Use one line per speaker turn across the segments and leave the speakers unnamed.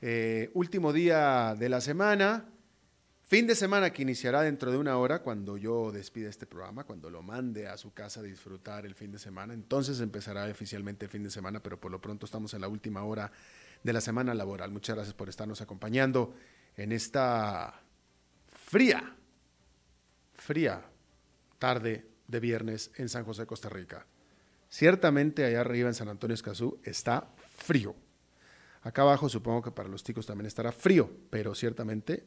eh, último día de la semana, fin de semana que iniciará dentro de una hora cuando yo despida este programa, cuando lo mande a su casa a disfrutar el fin de semana. Entonces empezará oficialmente el fin de semana, pero por lo pronto estamos en la última hora de la semana laboral. Muchas gracias por estarnos acompañando en esta fría, fría tarde de viernes en San José, Costa Rica. Ciertamente allá arriba en San Antonio Escazú está frío. Acá abajo supongo que para los ticos también estará frío, pero ciertamente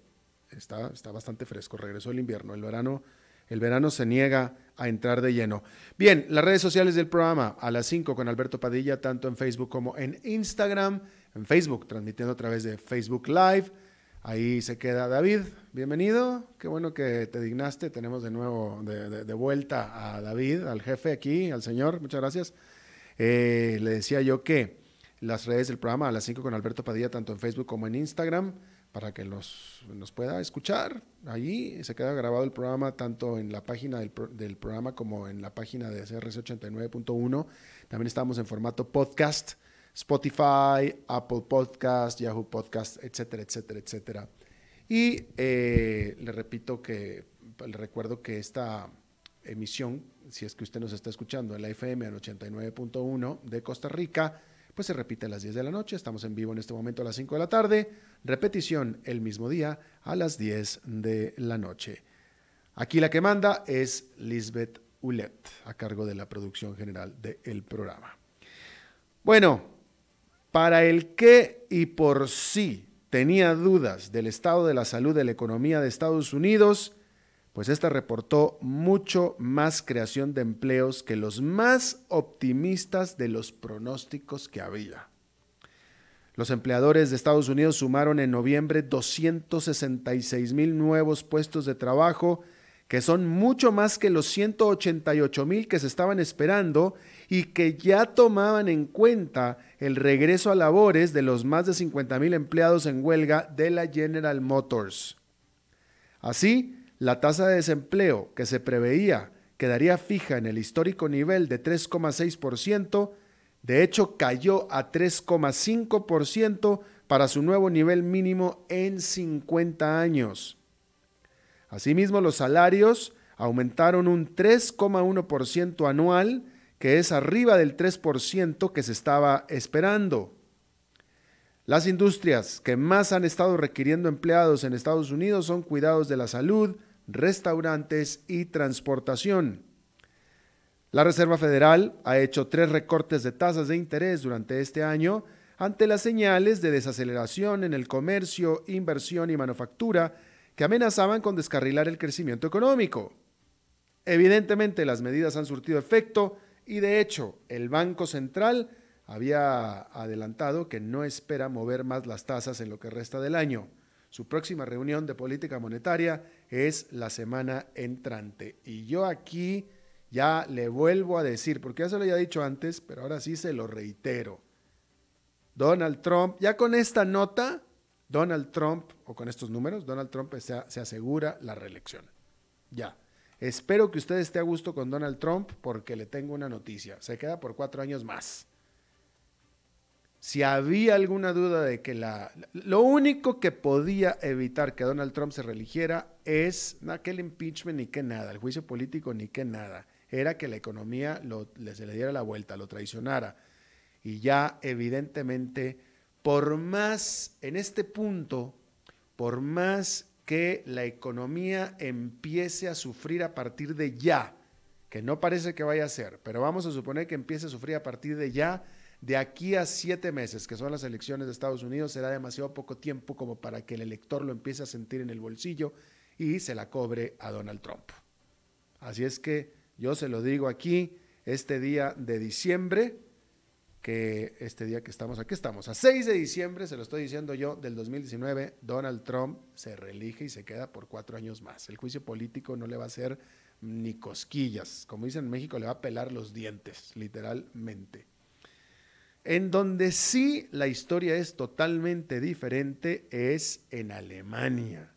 está, está bastante fresco. Regresó el invierno, el verano, el verano se niega a entrar de lleno. Bien, las redes sociales del programa a las 5 con Alberto Padilla, tanto en Facebook como en Instagram. En Facebook, transmitiendo a través de Facebook Live. Ahí se queda David, bienvenido. Qué bueno que te dignaste. Tenemos de nuevo de, vuelta a David, al jefe aquí, al señor. Muchas gracias. Eh, le decía yo que las redes del programa a las 5 con Alberto Padilla, tanto en Facebook como en Instagram, para que los, nos pueda escuchar. Allí se queda grabado el programa tanto en la página del, del programa como en la página de CRC89.1. También estamos en formato podcast, Spotify, Apple Podcast, Yahoo Podcast, etcétera, etcétera, etcétera. Y eh, le repito que, le recuerdo que esta emisión, si es que usted nos está escuchando en la FM al 89.1 de Costa Rica, pues se repite a las 10 de la noche. Estamos en vivo en este momento a las 5 de la tarde. Repetición el mismo día a las 10 de la noche. Aquí la que manda es Lisbeth Ulet, a cargo de la producción general del programa. Bueno, para el que y por sí tenía dudas del estado de la salud de la economía de Estados Unidos, pues esta reportó mucho más creación de empleos que los más optimistas de los pronósticos que había. Los empleadores de Estados Unidos sumaron en noviembre 266 mil nuevos puestos de trabajo, que son mucho más que los 188 mil que se estaban esperando y que ya tomaban en cuenta el regreso a labores de los más de 50 mil empleados en huelga de la General Motors. Así, la tasa de desempleo que se preveía quedaría fija en el histórico nivel de 3,6%, de hecho cayó a 3,5% para su nuevo nivel mínimo en 50 años. Asimismo, los salarios aumentaron un 3,1% anual, que es arriba del 3% que se estaba esperando. Las industrias que más han estado requiriendo empleados en Estados Unidos son cuidados de la salud, restaurantes y transportación. La Reserva Federal ha hecho tres recortes de tasas de interés durante este año ante las señales de desaceleración en el comercio, inversión y manufactura que amenazaban con descarrilar el crecimiento económico. Evidentemente las medidas han surtido efecto y de hecho el Banco Central había adelantado que no espera mover más las tasas en lo que resta del año. Su próxima reunión de política monetaria es la semana entrante. Y yo aquí ya le vuelvo a decir, porque ya se lo había dicho antes, pero ahora sí se lo reitero. Donald Trump, ya con esta nota, Donald Trump, o con estos números, Donald Trump se, se asegura la reelección. Ya. Espero que usted esté a gusto con Donald Trump porque le tengo una noticia. Se queda por cuatro años más si había alguna duda de que la... Lo único que podía evitar que Donald Trump se religiera es no aquel impeachment ni que nada, el juicio político ni que nada. Era que la economía lo, se le diera la vuelta, lo traicionara. Y ya evidentemente, por más, en este punto, por más que la economía empiece a sufrir a partir de ya, que no parece que vaya a ser, pero vamos a suponer que empiece a sufrir a partir de ya, de aquí a siete meses, que son las elecciones de Estados Unidos, será demasiado poco tiempo como para que el elector lo empiece a sentir en el bolsillo y se la cobre a Donald Trump. Así es que yo se lo digo aquí, este día de diciembre, que este día que estamos, aquí estamos, a 6 de diciembre, se lo estoy diciendo yo, del 2019, Donald Trump se reelige y se queda por cuatro años más. El juicio político no le va a hacer ni cosquillas. Como dicen en México, le va a pelar los dientes, literalmente. En donde sí la historia es totalmente diferente es en Alemania.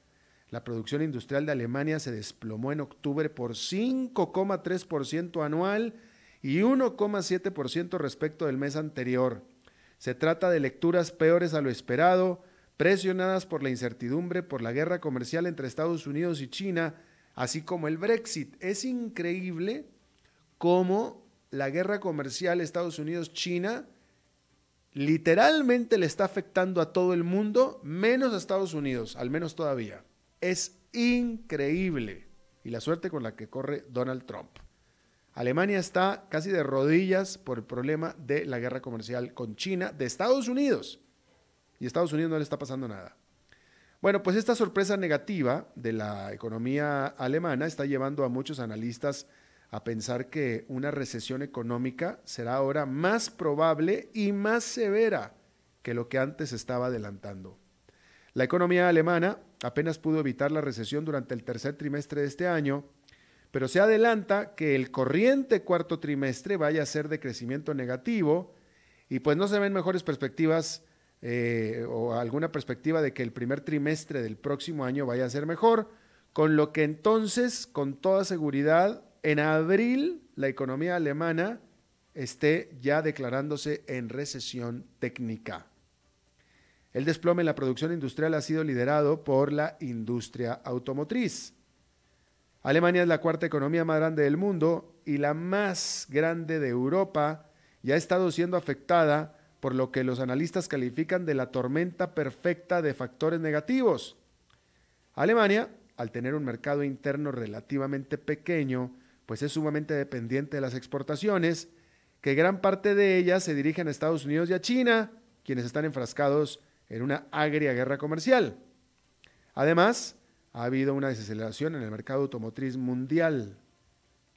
La producción industrial de Alemania se desplomó en octubre por 5,3% anual y 1,7% respecto del mes anterior. Se trata de lecturas peores a lo esperado, presionadas por la incertidumbre por la guerra comercial entre Estados Unidos y China, así como el Brexit. Es increíble cómo la guerra comercial Estados Unidos-China literalmente le está afectando a todo el mundo, menos a Estados Unidos, al menos todavía. Es increíble. Y la suerte con la que corre Donald Trump. Alemania está casi de rodillas por el problema de la guerra comercial con China de Estados Unidos. Y a Estados Unidos no le está pasando nada. Bueno, pues esta sorpresa negativa de la economía alemana está llevando a muchos analistas a pensar que una recesión económica será ahora más probable y más severa que lo que antes estaba adelantando. La economía alemana apenas pudo evitar la recesión durante el tercer trimestre de este año, pero se adelanta que el corriente cuarto trimestre vaya a ser de crecimiento negativo y pues no se ven mejores perspectivas eh, o alguna perspectiva de que el primer trimestre del próximo año vaya a ser mejor, con lo que entonces, con toda seguridad, en abril la economía alemana esté ya declarándose en recesión técnica. El desplome en la producción industrial ha sido liderado por la industria automotriz. Alemania es la cuarta economía más grande del mundo y la más grande de Europa y ha estado siendo afectada por lo que los analistas califican de la tormenta perfecta de factores negativos. Alemania, al tener un mercado interno relativamente pequeño, pues es sumamente dependiente de las exportaciones, que gran parte de ellas se dirigen a Estados Unidos y a China, quienes están enfrascados en una agria guerra comercial. Además, ha habido una desaceleración en el mercado automotriz mundial.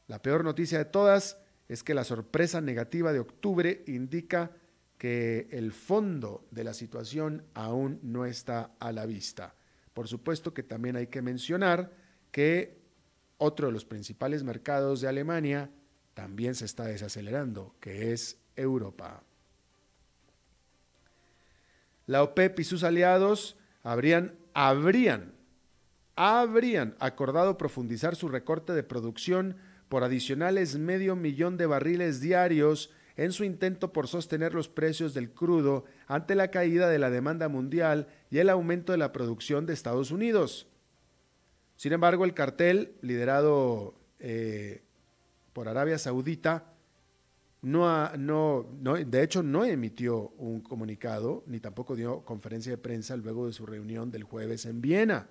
La peor noticia de todas es que la sorpresa negativa de octubre indica que el fondo de la situación aún no está a la vista. Por supuesto que también hay que mencionar que otro de los principales mercados de Alemania también se está desacelerando, que es Europa. La OPEP y sus aliados habrían, habrían, habrían acordado profundizar su recorte de producción por adicionales medio millón de barriles diarios en su intento por sostener los precios del crudo ante la caída de la demanda mundial y el aumento de la producción de Estados Unidos. Sin embargo, el cartel, liderado eh, por Arabia Saudita, no, no, de hecho no emitió un comunicado ni tampoco dio conferencia de prensa luego de su reunión del jueves en Viena.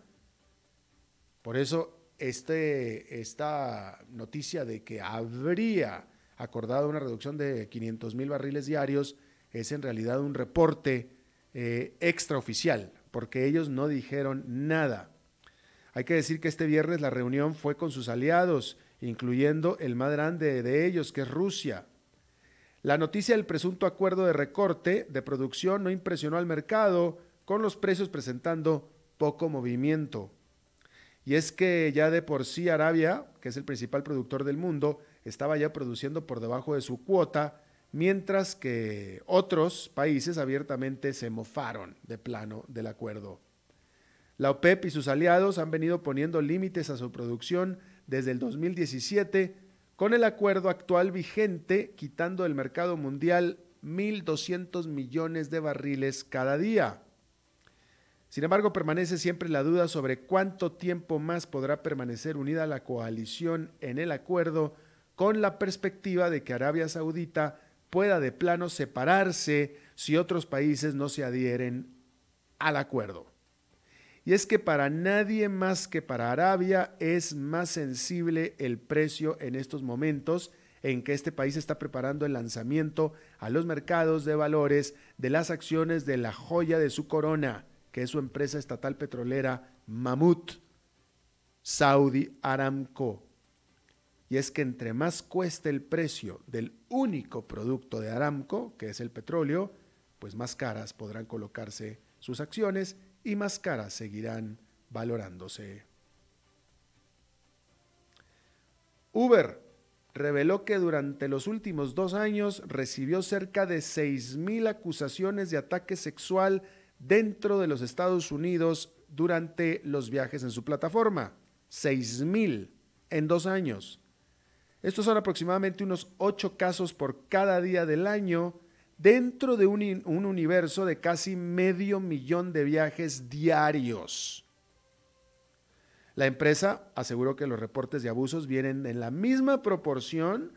Por eso este, esta noticia de que habría acordado una reducción de 500 mil barriles diarios es en realidad un reporte eh, extraoficial, porque ellos no dijeron nada. Hay que decir que este viernes la reunión fue con sus aliados, incluyendo el más grande de ellos, que es Rusia. La noticia del presunto acuerdo de recorte de producción no impresionó al mercado, con los precios presentando poco movimiento. Y es que ya de por sí Arabia, que es el principal productor del mundo, estaba ya produciendo por debajo de su cuota, mientras que otros países abiertamente se mofaron de plano del acuerdo. La OPEP y sus aliados han venido poniendo límites a su producción desde el 2017 con el acuerdo actual vigente quitando del mercado mundial 1.200 millones de barriles cada día. Sin embargo, permanece siempre la duda sobre cuánto tiempo más podrá permanecer unida la coalición en el acuerdo con la perspectiva de que Arabia Saudita pueda de plano separarse si otros países no se adhieren al acuerdo. Y es que para nadie más que para Arabia es más sensible el precio en estos momentos en que este país está preparando el lanzamiento a los mercados de valores de las acciones de la joya de su corona, que es su empresa estatal petrolera Mamut, Saudi Aramco. Y es que entre más cueste el precio del único producto de Aramco, que es el petróleo, pues más caras podrán colocarse sus acciones y más caras seguirán valorándose. Uber reveló que durante los últimos dos años recibió cerca de 6.000 acusaciones de ataque sexual dentro de los Estados Unidos durante los viajes en su plataforma. 6.000 en dos años. Estos son aproximadamente unos 8 casos por cada día del año dentro de un, un, universo de casi medio millón de viajes diarios. La empresa aseguró que los reportes de abusos vienen en la misma proporción,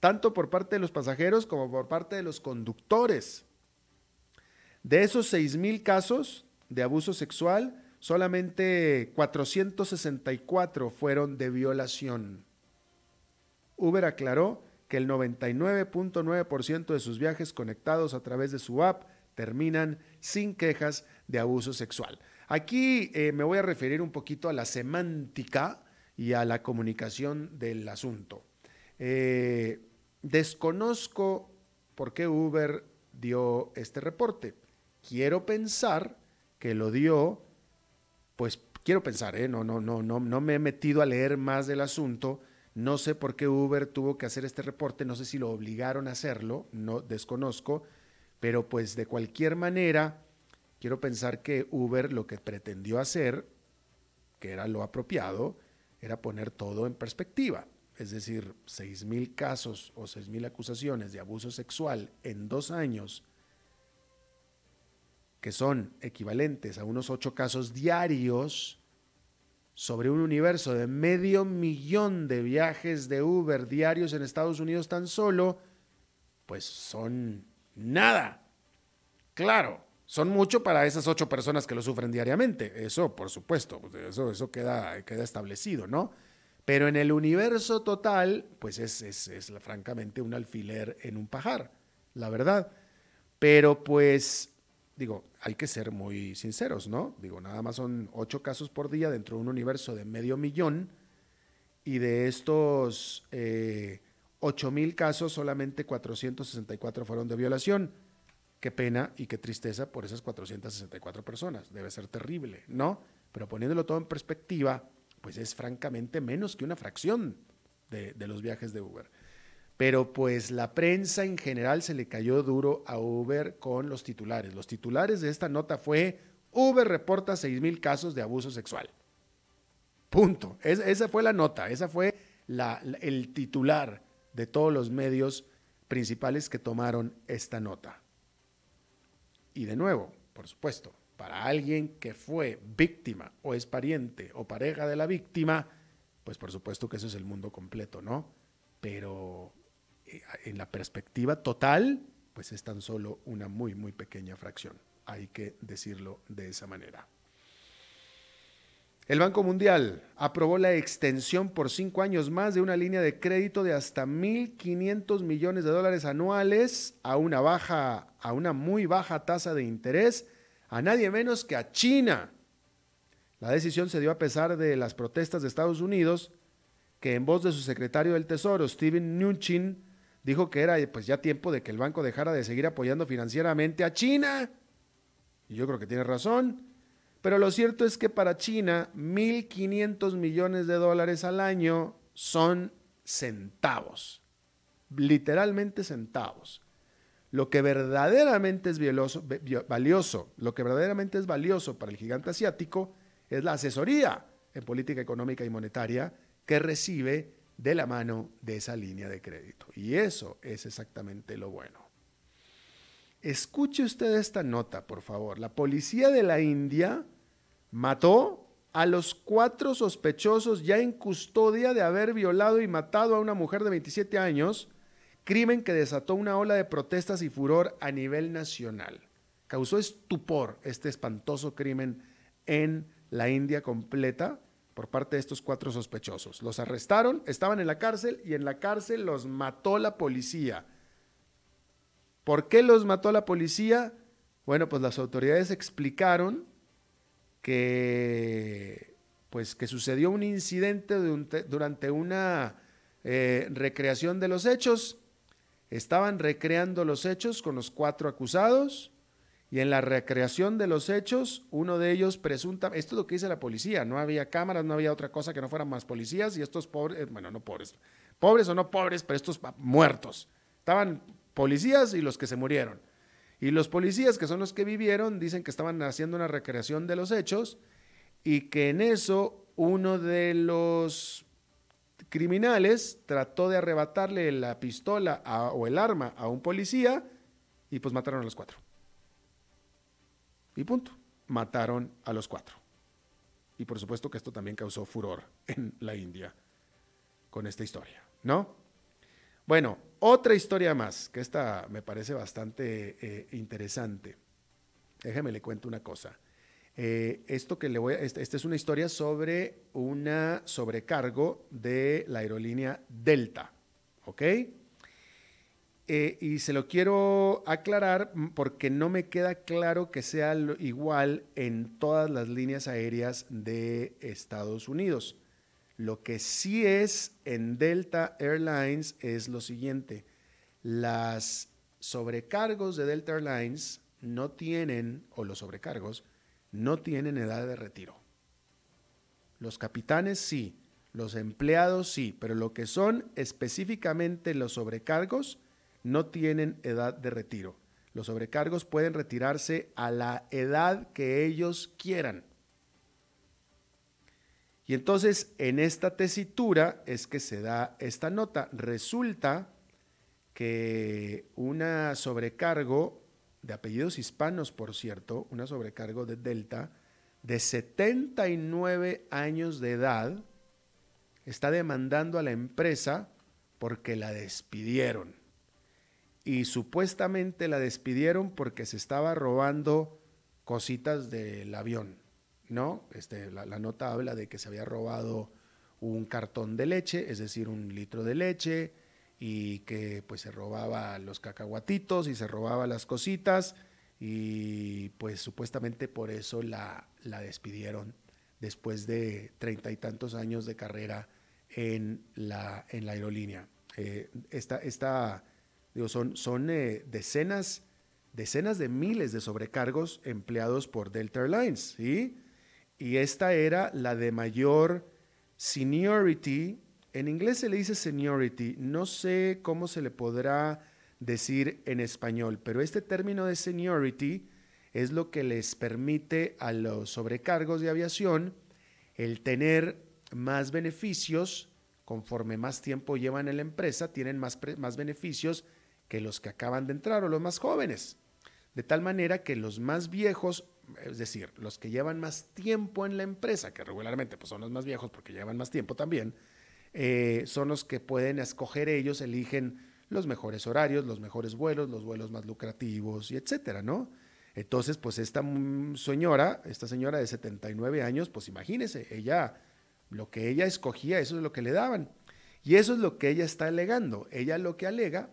tanto por parte de los pasajeros como por parte de los conductores. De esos 6.000 casos de abuso sexual, solamente 464 fueron de violación. Uber aclaró que el 99.9% de sus viajes conectados a través de su app terminan sin quejas de abuso sexual. Aquí eh, me voy a referir un poquito a la semántica y a la comunicación del asunto. Eh, desconozco por qué Uber dio este reporte. Quiero pensar que lo dio, pues quiero pensar, ¿eh? no, no, no, no, no me he metido a leer más del asunto. No sé por qué Uber tuvo que hacer este reporte, no sé si lo obligaron a hacerlo, no desconozco, pero pues de cualquier manera, quiero pensar que Uber lo que pretendió hacer, que era lo apropiado, era poner todo en perspectiva. Es decir, seis mil casos o seis mil acusaciones de abuso sexual en dos años, que son equivalentes a unos ocho casos diarios sobre un universo de medio millón de viajes de Uber diarios en Estados Unidos tan solo, pues son nada. Claro, son mucho para esas ocho personas que lo sufren diariamente. Eso, por supuesto, eso, eso queda, queda establecido, ¿no? Pero en el universo total, pues es, es, es francamente un alfiler en un pajar, la verdad. Pero pues, digo, hay que ser muy sinceros, ¿no? Digo, nada más son ocho casos por día dentro de un universo de medio millón y de estos eh, ocho mil casos, solamente 464 fueron de violación Qué pena y qué tristeza por esas 464 personas. Debe ser terrible, ¿no? Pero poniéndolo todo en perspectiva, pues es francamente menos que una fracción de, de los viajes de Uber. Pero pues la prensa en general se le cayó duro a Uber con los titulares. Los titulares de esta nota fue Uber reporta 6 mil casos de abuso sexual. Punto. Es, esa fue la nota, esa fue la, el titular de todos los medios principales que tomaron esta nota. Y de nuevo, por supuesto, para alguien que fue víctima o es pariente o pareja de la víctima, pues por supuesto que eso es el mundo completo, ¿no? Pero en la perspectiva total, pues es tan solo una muy, muy pequeña fracción. Hay que decirlo de esa manera. El Banco Mundial aprobó la extensión por cinco años más de una línea de crédito de hasta 1.500 millones de dólares anuales a una baja, a una muy baja tasa de interés, a nadie menos que a China. La decisión se dio a pesar de las protestas de Estados Unidos, que en voz de su secretario del Tesoro, Steven Mnuchin, dijo que era pues ya tiempo de que el banco dejara de seguir apoyando financieramente a China. Y yo creo que tiene razón. Pero lo cierto es que para China, 1.500 millones de dólares al año son centavos, literalmente centavos. Lo que verdaderamente es valioso, lo que verdaderamente es valioso para el gigante asiático es la asesoría en política económica y monetaria que recibe de la mano de esa línea de crédito. Y eso es exactamente lo bueno. Escuche usted esta nota, por favor. La policía de la India mató a los cuatro sospechosos ya en custodia de haber violado y matado a una mujer de 27 años, crimen que desató una ola de protestas y furor a nivel nacional. Causó estupor este espantoso crimen en la India completa, por parte de estos cuatro sospechosos. Los arrestaron, estaban en la cárcel y en la cárcel los mató la policía. ¿Por qué los mató la policía? Bueno, pues las autoridades explicaron que, pues, que sucedió un incidente durante una eh, recreación de los hechos. Estaban recreando los hechos con los cuatro acusados y en la recreación de los hechos, uno de ellos presunta, esto es lo que dice la policía, no había cámaras, no había otra cosa que no fueran más policías y estos pobres, eh, bueno, no pobres, pobres o no pobres, pero estos muertos. Estaban policías y los que se murieron. Y los policías, que son los que vivieron, dicen que estaban haciendo una recreación de los hechos y que en eso uno de los criminales trató de arrebatarle la pistola o el arma a un policía y pues mataron a los cuatro. Y punto. Mataron a los cuatro. Y por supuesto que esto también causó furor en la India con esta historia, ¿no? Bueno, otra historia más, que esta me parece bastante eh, interesante. Déjeme le cuento una cosa. Eh, esto que le voy a, esta este es una historia sobre una sobrecargo de la aerolínea Delta, ¿ok? Eh, y se lo quiero aclarar porque no me queda claro que sea igual en todas las líneas aéreas de Estados Unidos. Lo que sí es en Delta Airlines es lo siguiente. Las sobrecargos de Delta Airlines no tienen, o los sobrecargos, no tienen edad de retiro. Los capitanes sí, los empleados sí, pero lo que son específicamente los sobrecargos, no tienen edad de retiro. Los sobrecargos pueden retirarse a la edad que ellos quieran. Y entonces en esta tesitura es que se da esta nota. Resulta que una sobrecargo de apellidos hispanos, por cierto, una sobrecargo de Delta, de 79 años de edad, está demandando a la empresa porque la despidieron y supuestamente la despidieron porque se estaba robando cositas del avión, ¿no? Este, la, nota habla de que se había robado un cartón de leche, es decir, un litro de leche, y que pues se robaba los cacahuatitos y se robaba las cositas, y pues supuestamente por eso la, la despidieron después de treinta y tantos años de carrera en la, en la aerolínea. Eh, esta, esta son, son eh, decenas, decenas de miles de sobrecargos empleados por Delta Airlines, ¿sí? Y esta era la de mayor seniority. En inglés se le dice seniority. No sé cómo se le podrá decir en español, pero este término de seniority es lo que les permite a los sobrecargos de aviación el tener más beneficios conforme más tiempo llevan en la empresa, tienen más, más beneficios que los que acaban de entrar o los más jóvenes. De tal manera que los más viejos, es decir, los que llevan más tiempo en la empresa, que regularmente pues, son los más viejos porque llevan más tiempo también, eh, son los que pueden escoger ellos, eligen los mejores horarios, los mejores vuelos, los vuelos más lucrativos y etcétera, ¿no? Entonces, pues esta señora, esta señora de 79 años, pues imagínese, ella, lo que ella escogía, eso es lo que le daban. Y eso es lo que ella está alegando. Ella lo que alega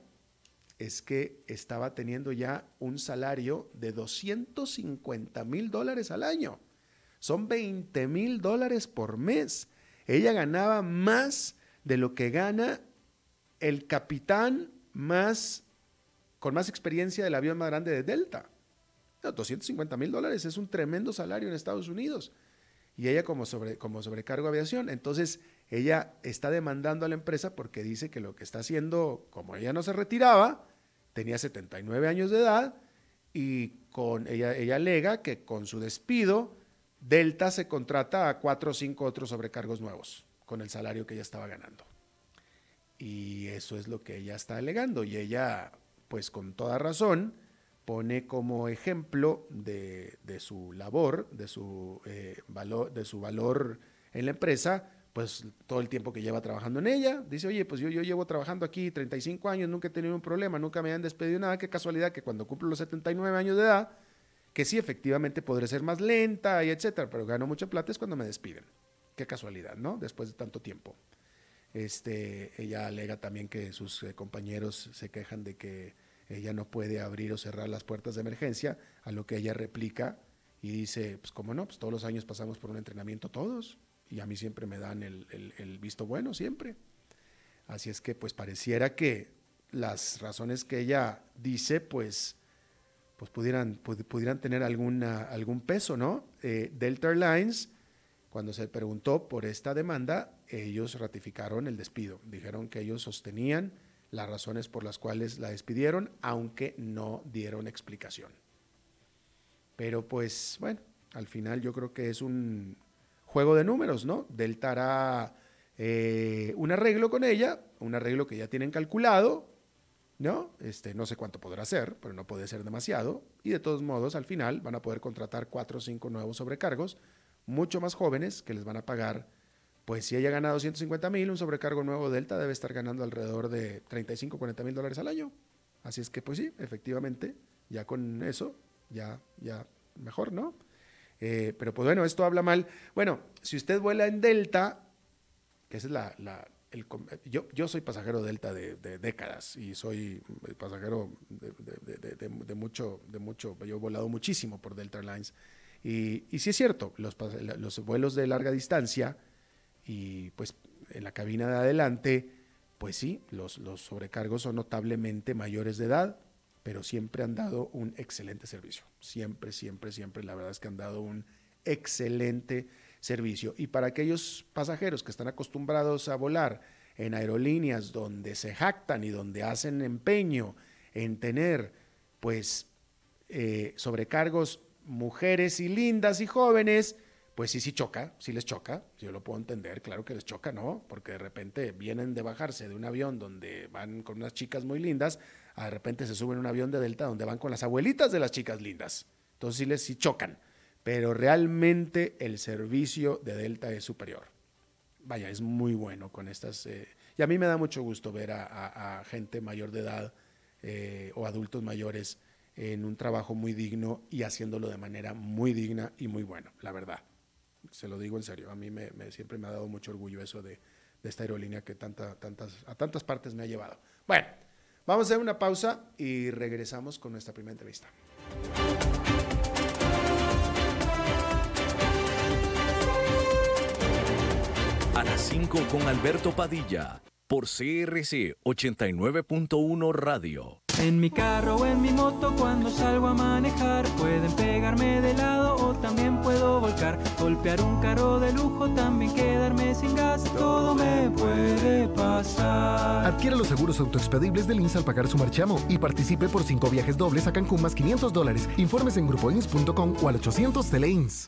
es que estaba teniendo ya un salario de 250 mil dólares al año. Son 20 mil dólares por mes. Ella ganaba más de lo que gana el capitán más con más experiencia del avión más grande de Delta. 250 mil dólares es un tremendo salario en Estados Unidos. Y ella como, sobre, como sobrecargo aviación. Entonces, ella está demandando a la empresa porque dice que lo que está haciendo, como ella no se retiraba, tenía 79 años de edad y con ella, ella alega que con su despido, Delta se contrata a cuatro o cinco otros sobrecargos nuevos con el salario que ella estaba ganando. Y eso es lo que ella está alegando. Y ella, pues con toda razón, pone como ejemplo de, su labor, de su, eh, valor, de su valor en la empresa, pues todo el tiempo que lleva trabajando en ella. Dice, oye, pues yo, yo llevo trabajando aquí 35 años, nunca he tenido un problema, nunca me han despedido nada, qué casualidad que cuando cumplo los 79 años de edad, que sí, efectivamente podré ser más lenta y etcétera, pero gano mucha plata es cuando me despiden. qué casualidad, ¿no? Después de tanto tiempo. Este, ella alega también que sus eh, compañeros se quejan de que ella no puede abrir o cerrar las puertas de emergencia, a lo que ella replica y dice, pues cómo no, pues todos los años pasamos por un entrenamiento todos y a mí siempre me dan el, visto bueno, siempre. Así es que pues pareciera que las razones que ella dice pues, pues pudieran, pudieran tener alguna, algún peso, ¿no? Eh, Delta Airlines, cuando se preguntó por esta demanda, ellos ratificaron el despido. Dijeron que ellos sostenían las razones por las cuales la despidieron, aunque no dieron explicación. Pero pues bueno, al final yo creo que es un juego de números, ¿no? Delta hará eh, un arreglo con ella, un arreglo que ya tienen calculado, ¿no? Este, no sé cuánto podrá ser, pero no puede ser demasiado. Y de todos modos, al final van a poder contratar cuatro o cinco nuevos sobrecargos, mucho más jóvenes, que les van a pagar, pues si ella gana 250 mil, un sobrecargo nuevo Delta debe estar ganando alrededor de 35, 40 mil dólares al año. Así es que, pues sí, efectivamente, ya con eso, ya, ya mejor, ¿no? Eh, pero pues bueno, esto habla mal. Bueno, si usted vuela en Delta, que es la, yo, yo soy pasajero Delta de, décadas y soy pasajero de, mucho, de mucho, yo he volado muchísimo por Delta Airlines. Y, y sí es cierto, los, los vuelos de larga distancia y pues en la cabina de adelante, pues sí, los, los sobrecargos son notablemente mayores de edad, pero siempre han dado un excelente servicio. Siempre, siempre, siempre, la verdad es que han dado un excelente servicio. Y para aquellos pasajeros que están acostumbrados a volar en aerolíneas donde se jactan y donde hacen empeño en tener, pues, eh, sobrecargos mujeres y lindas y jóvenes, pues sí, sí choca, sí les choca, yo lo puedo entender, claro que les choca, ¿no? Porque de repente vienen de bajarse de un avión donde van con unas chicas muy lindas, de repente se suben a un avión de Delta donde van con las abuelitas de las chicas lindas. Entonces sí les sí chocan pero realmente el servicio de Delta es superior. Vaya, es muy bueno con estas... Eh, y a mí me da mucho gusto ver a, gente mayor de edad eh, o adultos mayores en un trabajo muy digno y haciéndolo de manera muy digna y muy buena, la verdad. Se lo digo en serio, a mí me, siempre me ha dado mucho orgullo eso de, esta aerolínea que tanta, tantas, a tantas partes me ha llevado. Bueno, vamos a hacer una pausa y regresamos con nuestra primera entrevista.
a las 5 con Alberto Padilla por CRC 89.1 Radio.
En mi carro o en mi moto cuando salgo a manejar pueden pegarme de lado también puedo volcar, golpear un carro de lujo, también quedarme sin gas, todo me puede pasar.
Adquiera los seguros autoexpedibles del INS al pagar su marchamo y participe por 5 viajes dobles a Cancún más 500 dólares. Informes en grupoins.com o al 800 Teleins.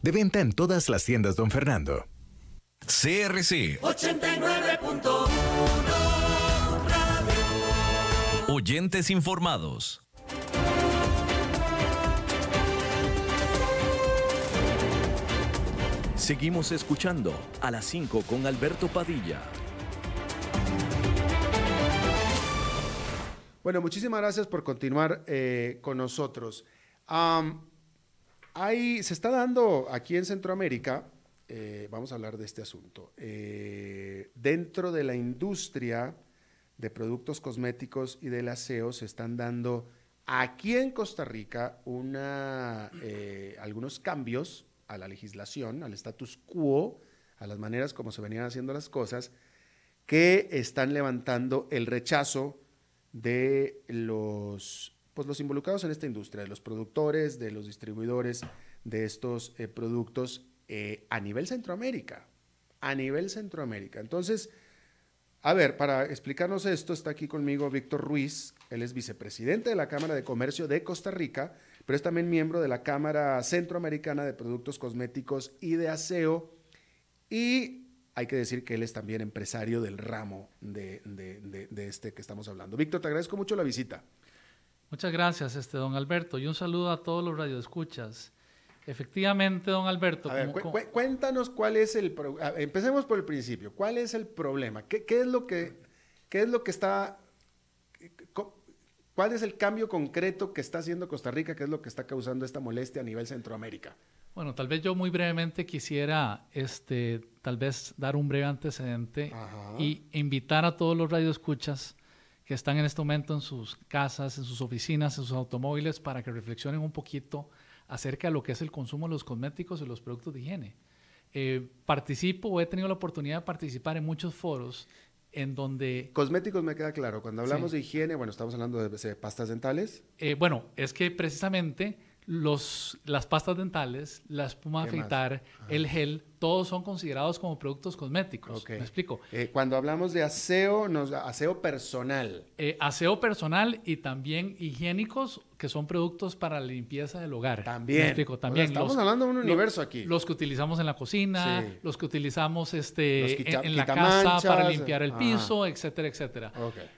De venta en todas las tiendas, don Fernando. CRC 89.1 Oyentes informados. Seguimos escuchando a las 5 con Alberto Padilla.
Bueno, muchísimas gracias por continuar eh, con nosotros se está dando aquí en Centroamérica, eh, vamos a hablar de este asunto, eh, dentro de la industria de productos cosméticos y del aseo se están dando aquí en Costa Rica eh, algunos cambios a la legislación, al status quo, a las maneras como se venían haciendo las cosas, que están levantando el rechazo de los pues los involucrados en esta industria, de los productores, de los distribuidores de estos eh, productos eh, a nivel Centroamérica, a nivel Centroamérica. Entonces, a ver, para explicarnos esto, está aquí conmigo Víctor Ruiz, él es vicepresidente de la Cámara de Comercio de Costa Rica, pero es también miembro de la Cámara Centroamericana de Productos Cosméticos y de Aseo. Y hay que decir que él es también empresario del ramo de, de, de este que estamos hablando. Víctor, te agradezco mucho la visita.
Muchas gracias, este, don Alberto, y un saludo a todos los radioescuchas. Efectivamente, don Alberto.
A ver, cuéntanos cuál es el... empecemos por el principio. ¿Cuál es el problema? ¿Qué, es, lo que, qué es lo que está... ¿Cuál es el cambio concreto que está haciendo Costa Rica? ¿Qué es lo que está causando esta molestia a nivel Centroamérica?
Bueno, tal vez yo muy brevemente quisiera, este, tal vez dar un breve antecedente y invitar a todos los radioescuchas que están en este momento en sus casas, en sus oficinas, en sus automóviles, para que reflexionen un poquito acerca de lo que es el consumo de los cosméticos y los productos de higiene. Eh, participo o he tenido la oportunidad de participar en muchos foros en donde...
Cosméticos me queda claro. Cuando hablamos de higiene, bueno, estamos hablando de, pastas dentales.
Eh, bueno, es que precisamente los, las pastas dentales, la espuma afeitar, el gel, todos son considerados como productos cosméticos. ¿Me explico?
Eh, cuando hablamos de aseo, nos, aseo personal.
Eh, aseo personal y también higiénicos, que son productos para la limpieza del hogar.
También. ¿Me
explico? También.
estamos hablando de un universo aquí.
Los que utilizamos en la cocina, los que utilizamos este, en, la casa para limpiar el piso, etcétera, etcétera.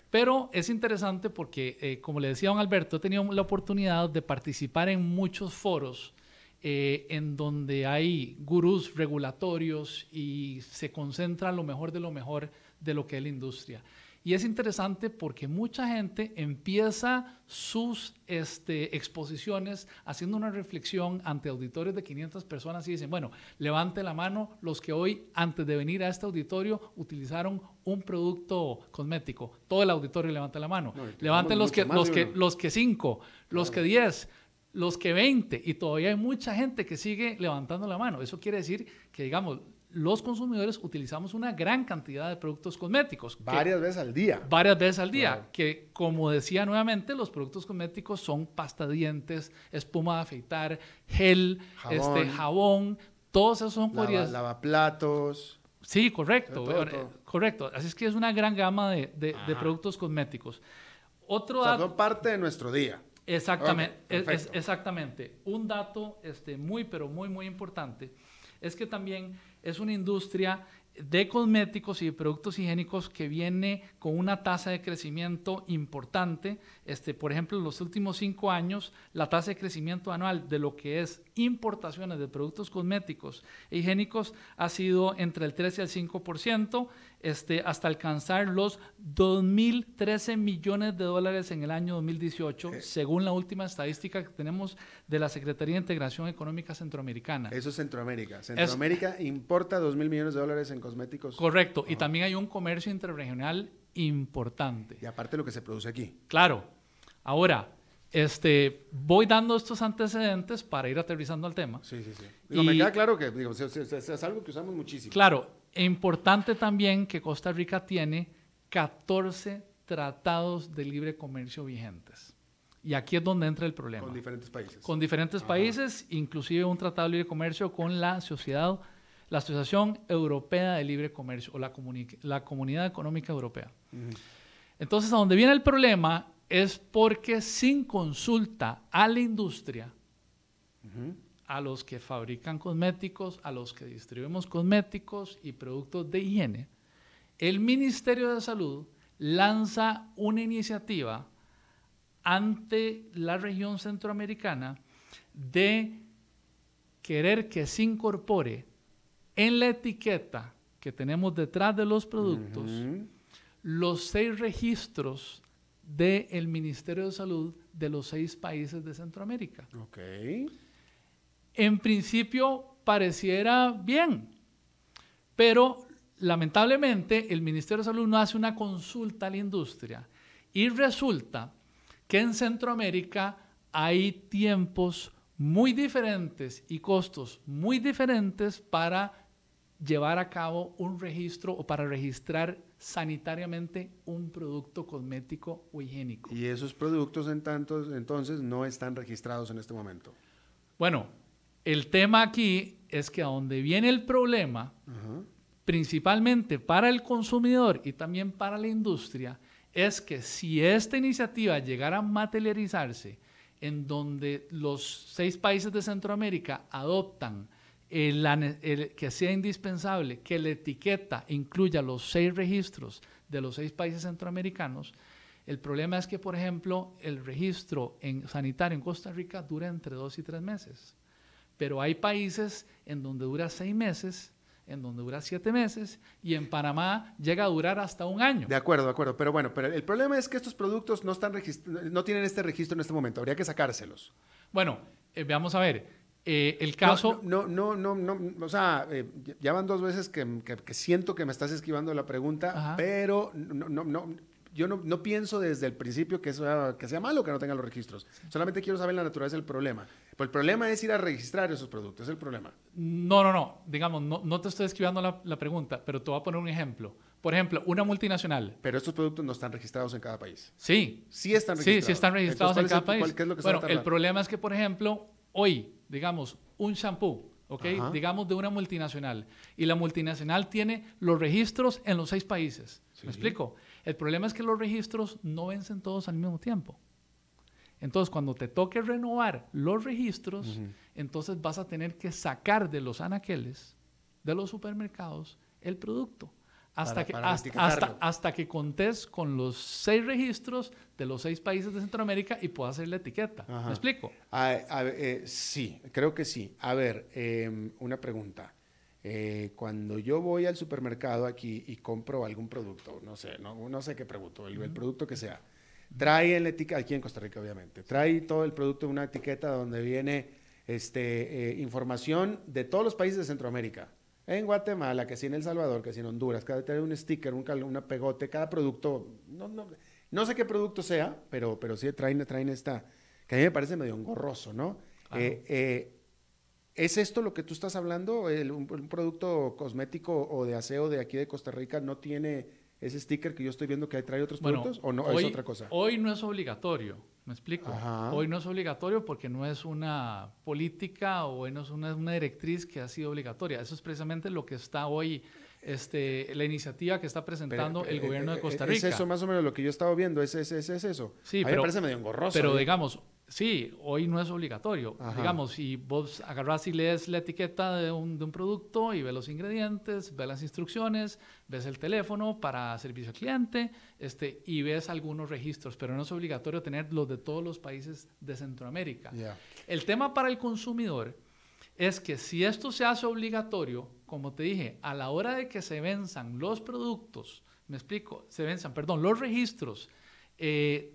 Pero es interesante porque, eh, como le decía don Alberto, he tenido la oportunidad de participar en muchos foros eh, en donde hay gurús regulatorios y se concentra lo mejor de lo mejor de lo que es la industria. Y es interesante porque mucha gente empieza sus este, exposiciones haciendo una reflexión ante auditorios de 500 personas y dicen, bueno, levante la mano los que hoy, antes de venir a este auditorio, utilizaron un producto cosmético. Todo el auditorio levanta la mano. Levanten los que, los, que, los que cinco, los que 10 los que 20 y todavía hay mucha gente que sigue levantando la mano. Eso quiere decir que, digamos, los consumidores utilizamos una gran cantidad de productos cosméticos.
Varias veces al día.
Varias veces al día. Que, como decía nuevamente, los productos cosméticos son pasta dientes, espuma de afeitar, gel, jabón, este, jabón todos esos son
Lava, lavaplatos.
Sí, correcto. Correcto. Así es que es una gran gama de, de, productos cosméticos.
Otro o sea, son parte de nuestro día.
Exactamente, es, exactamente. Un dato este, muy, pero muy, muy importante es que también es una industria de cosméticos y de productos higiénicos que viene con una tasa de crecimiento importante. Este, por ejemplo, en los últimos cinco años, la tasa de crecimiento anual de lo que es importaciones de productos cosméticos e higiénicos ha sido entre el 13 y el 5%, este, hasta alcanzar los 2.013 millones de dólares en el año 2018, según la última estadística que tenemos de la Secretaría de Integración Económica Centroamericana.
Eso es Centroamérica. Centroamérica importa 2.000 millones de dólares en cosméticos.
Correcto. Y también hay un comercio interregional importante.
Y aparte lo que se produce aquí.
Claro. Ahora, este, voy dando estos antecedentes para ir aterrizando al tema.
Sí, sí, sí. me queda claro que es, algo que usamos muchísimo.
Claro, e importante también que Costa Rica tiene 14 tratados de libre comercio vigentes. Y aquí es donde entra el problema.
Con diferentes países.
Con diferentes países, inclusive un tratado de libre comercio con la sociedad, la Asociación Europea de Libre Comercio o la, la Comunidad Económica Europea. Entonces, a donde viene el problema es porque sin consulta a la industria, a los que fabrican cosméticos, a los que distribuimos cosméticos y productos de higiene, el Ministerio de Salud lanza una iniciativa ante la región centroamericana de querer que se incorpore en la etiqueta que tenemos detrás de los productos los seis registros del Ministerio de Salud de los seis países de Centroamérica.
Ok.
En principio pareciera bien, pero lamentablemente el Ministerio de Salud no hace una consulta a la industria y resulta que en Centroamérica hay tiempos muy diferentes y costos muy diferentes para llevar a cabo un registro o para registrar sanitariamente un producto cosmético o higiénico.
Y esos productos en tantos, entonces no están registrados en este momento.
Bueno, el tema aquí es que a donde viene el problema, principalmente para el consumidor y también para la industria, es que si esta iniciativa llegara a materializarse en donde los seis países de Centroamérica adoptan que sea indispensable que la etiqueta incluya los seis registros de los seis países centroamericanos, el problema es que, por ejemplo, el registro en sanitario en Costa Rica dura entre dos y tres meses. Pero hay países en donde dura seis meses, en donde dura siete meses, y en Panamá llega a durar hasta un año.
De acuerdo, de acuerdo. Pero bueno, pero el problema es que estos productos no, están no tienen este registro en este momento. Habría que sacárselos.
Bueno, eh, veamos a ver. Eh, el caso...
No, no, no, no, o sea, eh, ya van dos veces que, siento que me estás esquivando la pregunta, pero no, no, no, yo no, pienso desde el principio que sea, que sea malo que no tengan los registros. Solamente quiero saber la naturaleza del problema. Pero el problema es ir a registrar esos productos, es el problema.
No, no, no, digamos, no, te estoy esquivando la, la pregunta, pero te voy a poner un ejemplo. Por ejemplo, una multinacional.
Pero estos productos no están registrados en cada país.
Sí.
Sí están registrados.
Sí, sí están registrados en cada país. bueno, el problema es que, por ejemplo, hoy digamos, un shampoo, ¿ok? Digamos de una multinacional. Y la multinacional tiene los registros en los seis países. ¿Me explico? El problema es que los registros no vencen todos al mismo tiempo. Entonces, cuando te toque renovar los registros, entonces vas a tener que sacar de los anaqueles, de los supermercados, el producto hasta, que, hasta, hasta, que contés con los seis registros de los seis países de Centroamérica y puedas hacer la etiqueta. ¿Me explico?
Eh, sí, creo que sí. A ver, em, una pregunta. Eh, cuando yo voy al supermercado aquí y compro algún producto, no sé, no, no sé qué producto, el, producto que sea, trae en la etiqueta, aquí en Costa Rica obviamente, trae todo el producto en una etiqueta donde viene este, eh, información de todos los países de Centroamérica. En Guatemala, que si en El Salvador, que si en Honduras, cada tiene un sticker, un, una pegote, cada producto, no, no, no, sé qué producto sea, pero, pero sí traen, traen esta, que a mí me parece medio engorroso, ¿no? Eh, eh, ¿Es esto lo que tú estás hablando? un, producto cosmético o de aseo de aquí de Costa Rica no tiene ese sticker que yo estoy viendo que trae otros productos o no es otra cosa?
Hoy no es obligatorio. ¿Me explico? Hoy no es obligatorio porque no es una política o no es una, una, directriz que ha sido obligatoria. Eso es precisamente lo que está hoy, este, la iniciativa que está presentando el gobierno de eh, Costa Rica.
Es eso más o menos lo que yo he estado viendo, es, es, es, eso.
Sí, pero, me parece medio engorroso. Pero ¿eh? digamos, Sí, hoy no es obligatorio. Digamos, si vos agarras y lees la etiqueta de un, de un, producto y ves los ingredientes, ves las instrucciones, ves el teléfono para servicio al cliente este, y ves algunos registros, pero no es obligatorio tener los de todos los países de Centroamérica. El tema para el consumidor es que si esto se hace obligatorio, como te dije, a la hora de que se venzan los productos, me explico, se venzan, perdón, los registros, eh,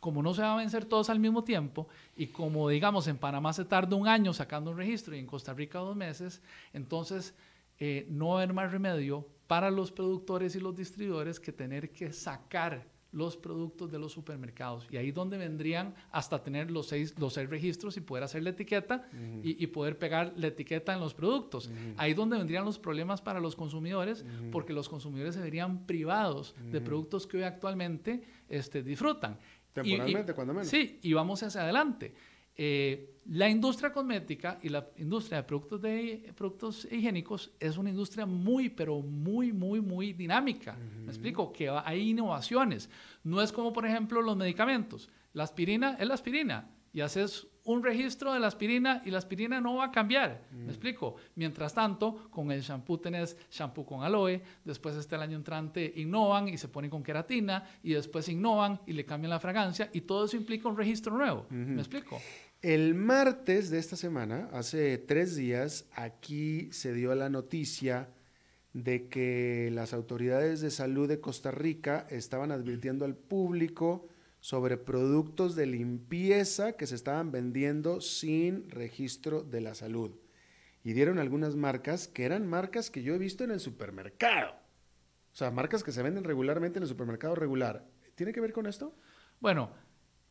como no se van a vencer todos al mismo tiempo y como digamos en Panamá se tarda un año sacando un registro y en Costa Rica dos meses, entonces eh, no va a haber más remedio para los productores y los distribuidores que tener que sacar los productos de los supermercados. Y ahí es donde vendrían hasta tener los seis, los seis registros y poder hacer la etiqueta y, poder pegar la etiqueta en los productos. Ahí es donde vendrían los problemas para los consumidores, porque los consumidores se verían privados de productos que hoy actualmente este, disfrutan.
Temporalmente, cuando menos.
Sí, y vamos hacia adelante. Eh, la industria cosmética y la industria de productos, de productos higiénicos es una industria muy, pero muy, muy, muy dinámica. Me explico, que hay innovaciones. No es como, por ejemplo, los medicamentos. La aspirina es la aspirina y haces un registro de la aspirina y la aspirina no va a cambiar. ¿Me mm. explico? Mientras tanto, con el shampoo tenés shampoo con aloe, después este el año entrante innovan y se ponen con queratina y después innovan y le cambian la fragancia y todo eso implica un registro nuevo. ¿Me explico?
El martes de esta semana, hace tres días, aquí se dio la noticia de que las autoridades de salud de Costa Rica estaban advirtiendo al público sobre productos de limpieza que se estaban vendiendo sin registro de la salud. Y dieron algunas marcas que eran marcas que yo he visto en el supermercado. O sea, marcas que se venden regularmente en el supermercado regular. ¿Tiene que ver con esto?
Bueno,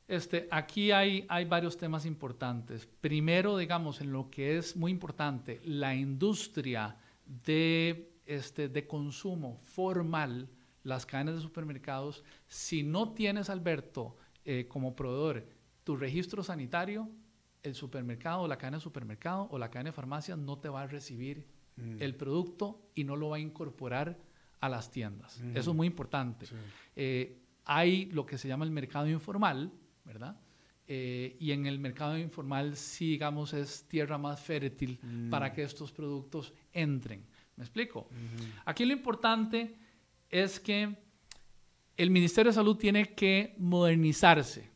este, aquí hay, hay varios temas importantes. Primero, digamos, en lo que es muy importante, la industria de, este, de consumo formal las cadenas de supermercados, si no tienes, Alberto, eh, como proveedor tu registro sanitario, el supermercado, la cadena de supermercado o la cadena de farmacia no te va a recibir mm. el producto y no lo va a incorporar a las tiendas. Mm. Eso es muy importante. Eh, hay lo que se llama el mercado informal, ¿verdad? eh, y en el mercado informal sí, digamos, es tierra más fértil mm. para que estos productos entren. ¿Me explico? Aquí lo importante es que el Ministerio de Salud tiene que modernizarse,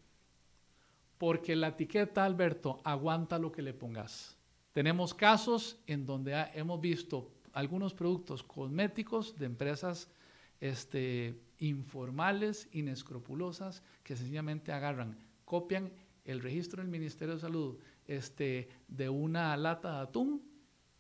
porque la etiqueta, Alberto, aguanta lo que le pongas. Tenemos casos en donde hemos visto algunos productos cosméticos de empresas este, informales, inescrupulosas, que sencillamente agarran, copian el registro del Ministerio de Salud este, de una lata de atún,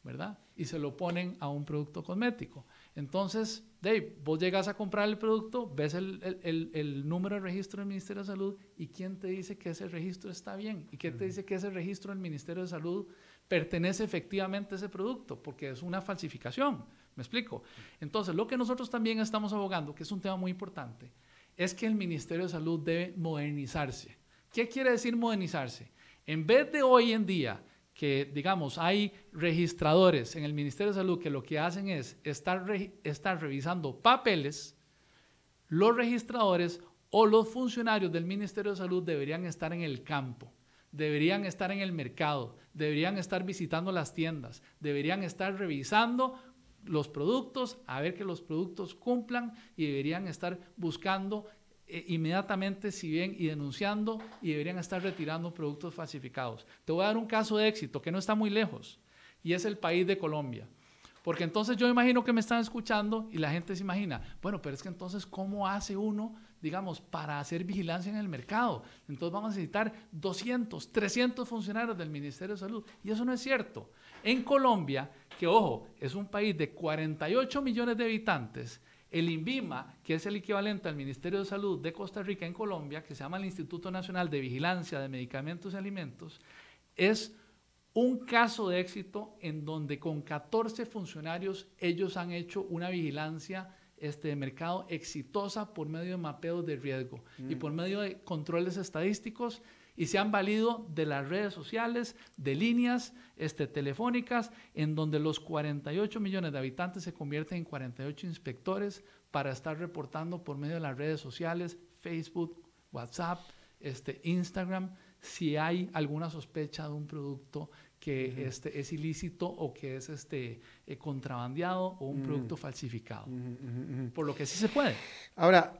¿verdad? Y se lo ponen a un producto cosmético. Entonces, Dave, vos llegas a comprar el producto, ves el, número de registro del Ministerio de Salud y quién te dice que ese registro está bien y quién te dice que ese registro del Ministerio de Salud pertenece efectivamente a ese producto, porque es una falsificación. ¿Me explico? Entonces, lo que nosotros también estamos abogando, que es un tema muy importante, es que el Ministerio de Salud debe modernizarse. ¿Qué quiere decir modernizarse? En vez de hoy en día que, digamos, hay registradores en el Ministerio de Salud que lo que hacen es estar, estar revisando papeles, los registradores o los funcionarios del Ministerio de Salud deberían estar en el campo, deberían estar en el mercado, deberían estar visitando las tiendas, deberían estar revisando los productos, a ver que los productos cumplan y deberían estar buscando eh, inmediatamente si bien y denunciando y deberían estar retirando productos falsificados. Te voy a dar un caso de éxito que no está muy lejos y es el país de Colombia. Porque entonces yo imagino que me están escuchando y la gente se imagina, bueno, pero es que entonces, ¿cómo hace uno, digamos, para hacer vigilancia en el mercado? Entonces vamos a necesitar 200, 300 funcionarios del Ministerio de Salud. Y eso no es cierto. En Colombia, que ojo, es un país de 48 millones de habitantes, el INVIMA, que es el equivalente al Ministerio de Salud de Costa Rica en Colombia, que se llama el Instituto Nacional de Vigilancia de Medicamentos y Alimentos, es un caso de éxito en donde con 14 funcionarios ellos han hecho una vigilancia este, de mercado exitosa por medio de mapeos de riesgo y mm. por medio de controles estadísticos y se han valido de las redes sociales, de líneas este, telefónicas, en donde los 48 millones de habitantes se convierten en 48 inspectores para estar reportando por medio de las redes sociales, Facebook, WhatsApp, este, Instagram, si hay alguna sospecha de un producto que este, es ilícito o que es este, eh, contrabandeado o un producto falsificado. Por lo que sí se puede.
Ahora,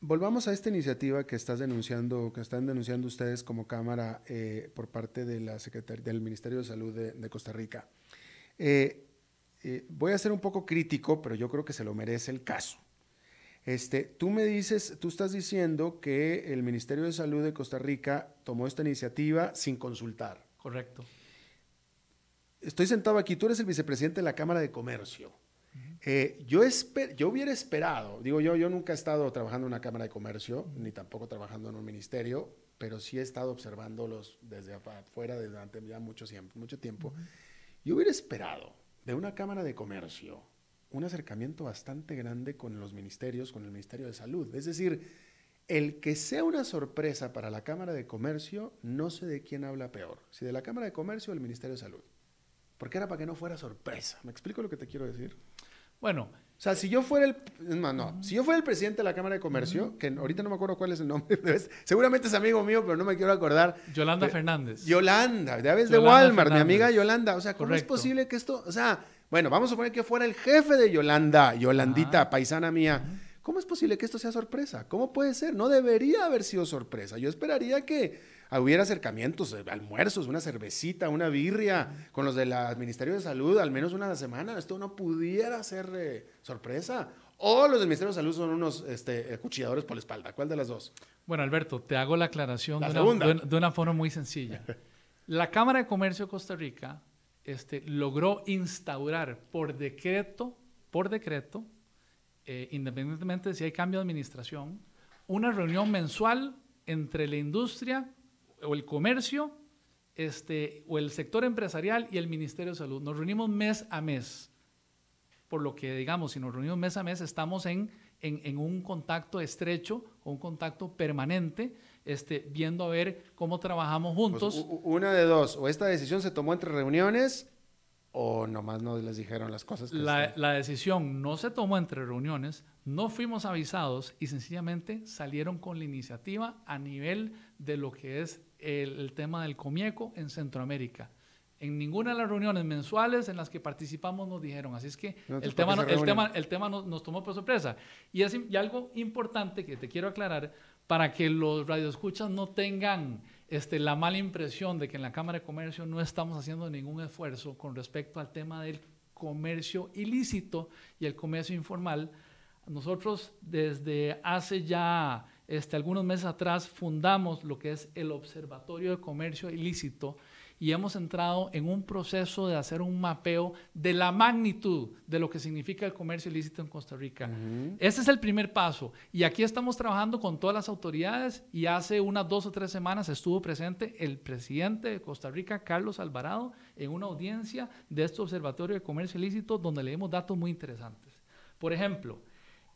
volvamos a esta iniciativa que estás denunciando, que están denunciando ustedes como Cámara eh, por parte de la del Ministerio de Salud de, Costa Rica. Eh, voy a ser un poco crítico, pero yo creo que se lo merece el caso. Este, tú me dices, tú estás diciendo que el Ministerio de Salud de Costa Rica tomó esta iniciativa sin consultar.
Correcto.
Estoy sentado aquí, tú eres el vicepresidente de la Cámara de Comercio. Eh, yo, yo hubiera esperado, digo yo, yo nunca he estado trabajando en una Cámara de Comercio, ni tampoco trabajando en un ministerio, pero sí he estado observándolos desde afuera desde ya mucho. Mucho tiempo. Yo hubiera esperado de una Cámara de Comercio un acercamiento bastante grande con los ministerios, con el Ministerio de Salud. Es decir, el que sea una sorpresa para la Cámara de Comercio, no sé de quién habla peor, si de la Cámara de Comercio o del Ministerio de Salud. Porque era para que no fuera sorpresa. ¿Me explico lo que te quiero decir?
Bueno.
O sea, si yo fuera el, no, no, si yo fuera el presidente de la Cámara de Comercio, que ahorita no me acuerdo cuál es el nombre, seguramente es amigo mío, pero no me quiero acordar.
Yolanda Fernández.
Yolanda, ya ves de Walmart, mi amiga Yolanda. O sea, ¿cómo es posible que esto, o sea, bueno, vamos a suponer que fuera el jefe de Yolanda, Yolandita, paisana mía. ¿Cómo es posible que esto sea sorpresa? ¿Cómo puede ser? No debería haber sido sorpresa. Yo esperaría que hubiera acercamientos, eh, almuerzos, una cervecita, una birria con los del Ministerio de Salud, al menos una semana. Esto no pudiera ser eh, sorpresa. O los del Ministerio de Salud son unos este, cuchilladores por la espalda. ¿Cuál de las dos?
Bueno, Alberto, te hago la aclaración de, una, de, una, forma muy sencilla. La Cámara de Comercio de Costa Rica este, logró instaurar por decreto, por decreto, eh, independientemente de si hay cambio de administración, una reunión mensual entre la industria o el comercio este, o el sector empresarial y el Ministerio de Salud. Nos reunimos mes a mes. Por lo que, digamos, si nos reunimos mes a mes, estamos en, en, un contacto estrecho o un contacto permanente, este, viendo a ver cómo trabajamos pues, juntos.
una de dos, o esta decisión se tomó entre reuniones o nomás no les dijeron las cosas. Que
la, la, decisión no se tomó entre reuniones, no fuimos avisados y sencillamente salieron con la iniciativa a nivel de lo que es el, tema del comieco en Centroamérica. En ninguna de las reuniones mensuales en las que participamos nos dijeron, así es que el, tema, el, tema, el tema nos, nos, tomó por sorpresa. Y, es, y algo importante que te quiero aclarar, para que los radioescuchas no tengan este, la mala impresión de que en la Cámara de Comercio no estamos haciendo ningún esfuerzo con respecto al tema del comercio ilícito y el comercio informal. Nosotros desde hace ya este, algunos meses atrás fundamos lo que es el Observatorio de Comercio Ilícito y hemos entrado en un proceso de hacer un mapeo de la magnitud de lo que significa el comercio ilícito en Costa Rica. Ese es el primer paso. Y aquí estamos trabajando con todas las autoridades y hace unas dos o tres semanas estuvo presente el presidente de Costa Rica, Carlos Alvarado, en una audiencia de este Observatorio de Comercio Ilícito donde leemos datos muy interesantes. Por ejemplo,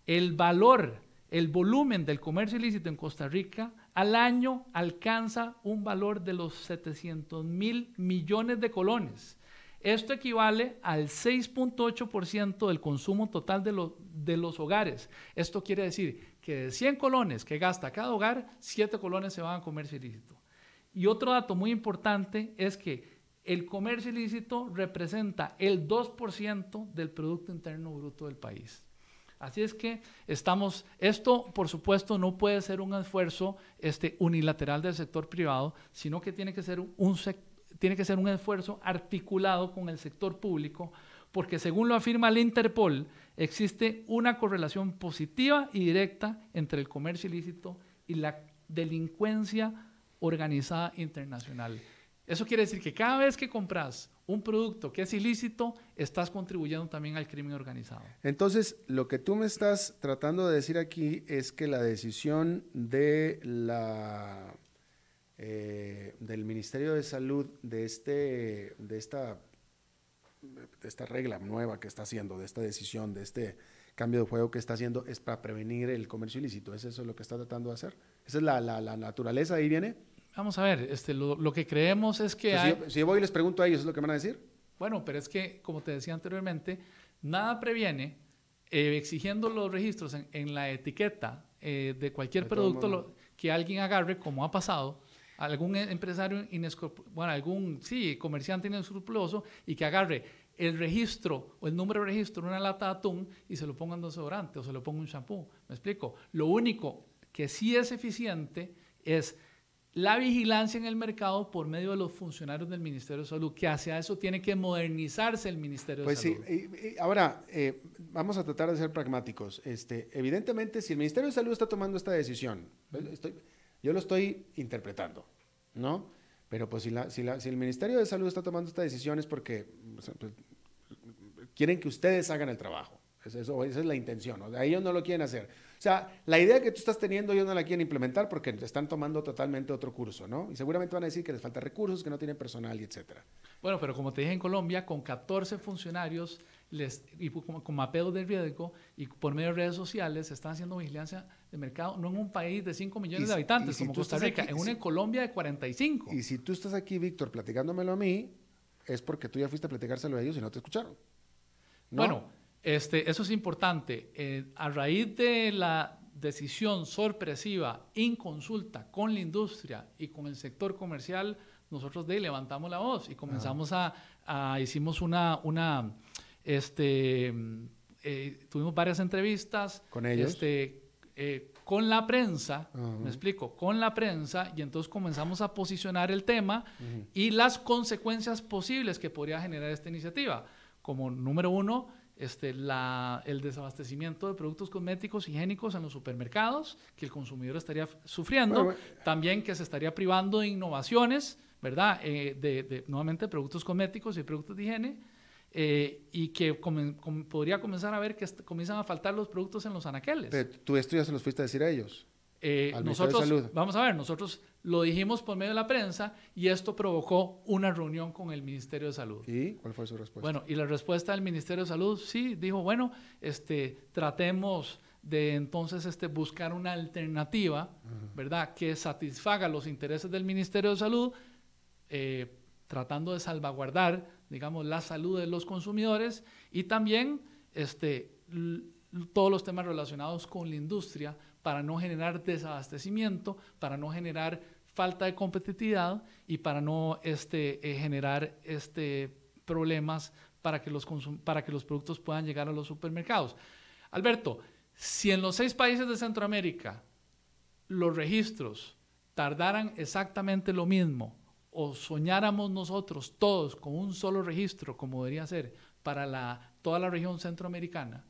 el valor el volumen del comercio ilícito en Costa Rica al año alcanza un valor de los 700 mil millones de colones. Esto equivale al 6.8% del consumo total de, de, los hogares. Esto quiere decir que de 100 colones que gasta cada hogar, 7 colones se van a comercio ilícito. Y otro dato muy importante es que el comercio ilícito representa el 2% del Producto Interno Bruto del país. Así es que estamos, esto por supuesto no puede ser un esfuerzo este, unilateral del sector privado, sino que tiene que, ser un, tiene que ser un esfuerzo articulado con el sector público, porque según lo afirma el Interpol, existe una correlación positiva y directa entre el comercio ilícito y la delincuencia organizada internacional. Eso quiere decir que cada vez que compras un producto que es ilícito, estás contribuyendo también al crimen organizado.
Entonces, lo que tú me estás tratando de decir aquí es que la decisión de la, eh, del Ministerio de Salud de, este, de, esta, esta regla nueva que está haciendo, de esta decisión, de este cambio de juego que está haciendo, es para prevenir el comercio ilícito. ¿Es eso lo que está tratando de hacer? ¿Esa es la, la, la naturaleza ahí viene?
Vamos a ver, este, lo, que creemos es que...
Pues si, yo, voy y les pregunto a ellos, ¿es lo que van a decir?
Bueno, pero es que, como te decía anteriormente, nada previene eh, exigiendo los registros en, la etiqueta eh, de cualquier producto que alguien agarre, como ha pasado, algún empresario bueno, algún sí, comerciante inescrupuloso y que agarre el registro o el número de registro de una lata de atún y se lo ponga en desodorante o se lo ponga en shampoo. ¿Me explico? Lo único que sí es eficiente es la vigilancia en el mercado por medio de los funcionarios del Ministerio de Salud, que hacia eso tiene que modernizarse el Ministerio de Salud.
Pues sí, ahora eh, vamos a tratar de ser pragmáticos. Este, evidentemente, si el Ministerio de Salud está tomando esta decisión, pues, yo lo estoy interpretando, ¿no? Pero pues si, la, si, la, si, el Ministerio de Salud está tomando esta decisión es porque pues, quieren que ustedes hagan el trabajo. Eso, esa es la intención. ¿no? Ellos no lo quieren hacer. O sea, la idea que tú estás teniendo ellos no la quieren implementar porque están tomando totalmente otro curso, ¿no? Y seguramente van a decir que les falta recursos, que no tienen personal y etcétera.
Bueno, pero como te dije en Colombia, con 14 funcionarios les, y con, mapeos de riesgo y por medio de redes sociales se están haciendo vigilancia de mercado, no en un país de 5 millones de habitantes como Costa Rica, en una Colombia de 45.
Y si tú estás aquí, Víctor, platicándomelo a mí, es porque tú ya fuiste a platicárselo a ellos y no te escucharon.
Bueno, este, eso es importante. Eh, a raíz de la decisión sorpresiva, inconsulta con la industria y con el sector comercial, nosotros de levantamos la voz y comenzamos a, hicimos una, una este, eh, tuvimos varias entrevistas.
¿Con ellos?
Este, eh, con la prensa, me explico, con la prensa, y entonces comenzamos a posicionar el tema y las consecuencias posibles que podría generar esta iniciativa. Como número uno, este, la, el desabastecimiento de productos cosméticos higiénicos en los supermercados, que el consumidor estaría sufriendo, también que se estaría privando de innovaciones, ¿verdad? Eh, de, nuevamente, productos cosméticos y productos de higiene, eh, y que podría comenzar a ver que comienzan a faltar los productos en los anaqueles.
Pero tú esto ya se los fuiste a decir a ellos.
Eh, nosotros, vamos a ver, nosotros lo dijimos por medio de la prensa y esto provocó una reunión con el Ministerio de Salud.
¿Y cuál fue su respuesta?
Bueno, y la respuesta del Ministerio de Salud sí dijo, bueno, este, tratemos de entonces este, buscar una alternativa, ¿verdad?, que satisfaga los intereses del Ministerio de Salud, eh, tratando de salvaguardar, digamos, la salud de los consumidores y también este, todos los temas relacionados con la industria para no generar desabastecimiento, para no generar falta de competitividad y para no este, eh, generar este, problemas para que, los para que los productos puedan llegar a los supermercados. Alberto, si en los seis países de Centroamérica los registros tardaran exactamente lo mismo o soñáramos nosotros todos con un solo registro, como debería ser para la, toda la región centroamericana,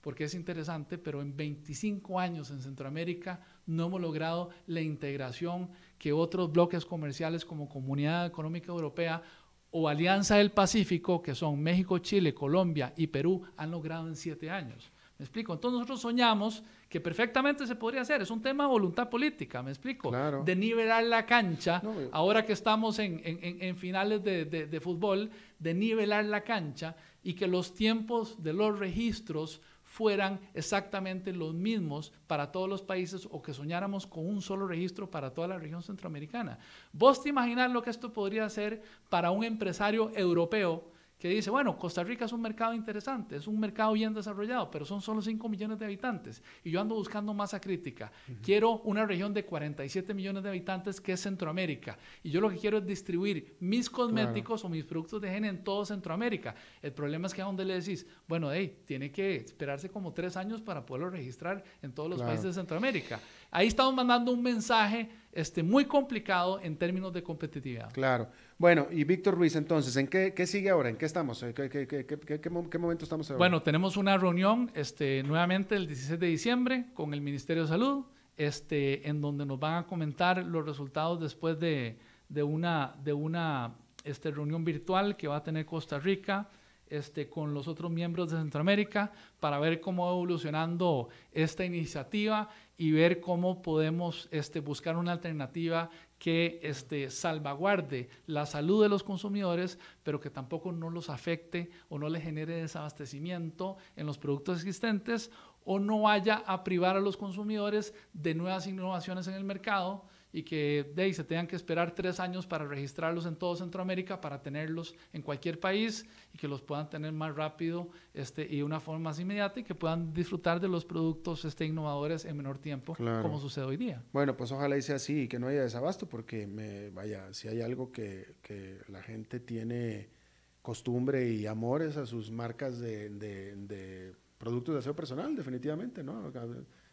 porque es interesante, pero en 25 años en Centroamérica no hemos logrado la integración que otros bloques comerciales como Comunidad Económica Europea o Alianza del Pacífico, que son México, Chile, Colombia y Perú, han logrado en siete años. ¿Me explico? Entonces nosotros soñamos que perfectamente se podría hacer. Es un tema de voluntad política, ¿me explico? De nivelar la cancha, ahora que estamos en, en, finales de, de, de, fútbol, de nivelar la cancha y que los tiempos de los registros fueran exactamente los mismos para todos los países o que soñáramos con un solo registro para toda la región centroamericana. ¿Vos te imaginas lo que esto podría ser para un empresario europeo que dice, bueno, Costa Rica es un mercado interesante, es un mercado bien desarrollado, pero son solo 5 millones de habitantes y yo ando buscando masa crítica. Quiero una región de 47 millones de habitantes que es Centroamérica y yo lo que quiero es distribuir mis cosméticos o mis productos de higiene en todo Centroamérica. El problema es que a donde le decís, bueno, hey, tiene que esperarse como tres años para poderlo registrar en todos los países de Centroamérica. Ahí estamos mandando un mensaje este, muy complicado en términos de competitividad.
Claro. Bueno, y Víctor Ruiz, entonces, ¿en qué, sigue ahora? ¿En qué estamos? ¿Qué, qué, qué, qué momento estamos ahora?
Bueno, tenemos una reunión este, nuevamente el 16 de diciembre con el Ministerio de Salud, este, en donde nos van a comentar los resultados después de, de una, de una este, reunión virtual que va a tener Costa Rica este, con los otros miembros de Centroamérica para ver cómo va evolucionando esta iniciativa y ver cómo podemos este, buscar una alternativa que este, salvaguarde la salud de los consumidores, pero que tampoco no los afecte o no les genere desabastecimiento en los productos existentes o no vaya a privar a los consumidores de nuevas innovaciones en el mercado y que de ahí se tengan que esperar tres años para registrarlos en todo Centroamérica, para tenerlos en cualquier país y que los puedan tener más rápido este, y de una forma más inmediata y que puedan disfrutar de los productos este, innovadores en menor tiempo, como sucede hoy día.
Bueno, pues ojalá y sea así y que no haya desabasto, porque me, vaya, si hay algo que, que la gente tiene costumbre y amores a sus marcas de, de, de productos de aseo personal, definitivamente, ¿no?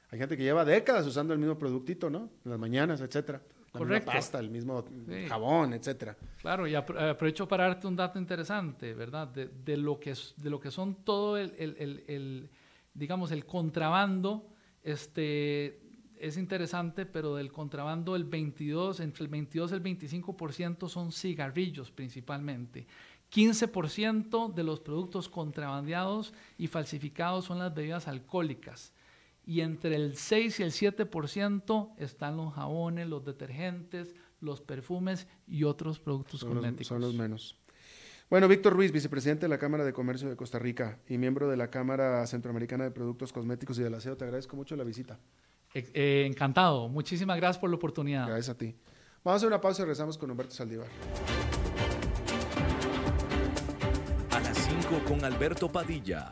Hay gente que lleva décadas usando el mismo productito, ¿no? En las mañanas, etcétera. La Correcto. pasta, el mismo jabón, etcétera.
Claro, y aprovecho para darte un dato interesante, ¿verdad? De, de lo, que, de lo que son todo el, el, el, digamos, el contrabando, este, es interesante, pero del contrabando el 22, entre el 22 y el 25% son cigarrillos principalmente. 15% de los productos contrabandeados y falsificados son las bebidas alcohólicas y entre el 6 y el 7% están los jabones, los detergentes, los perfumes y otros productos cosméticos.
son los menos. Bueno, Víctor Ruiz, vicepresidente de la Cámara de Comercio de Costa Rica y miembro de la Cámara Centroamericana de Productos Cosméticos y del Aseo, te agradezco mucho la visita.
Eh, encantado. Muchísimas gracias por la oportunidad.
Gracias a ti. Vamos a hacer una pausa y regresamos con Humberto Saldívar.
A las 5 con Alberto Padilla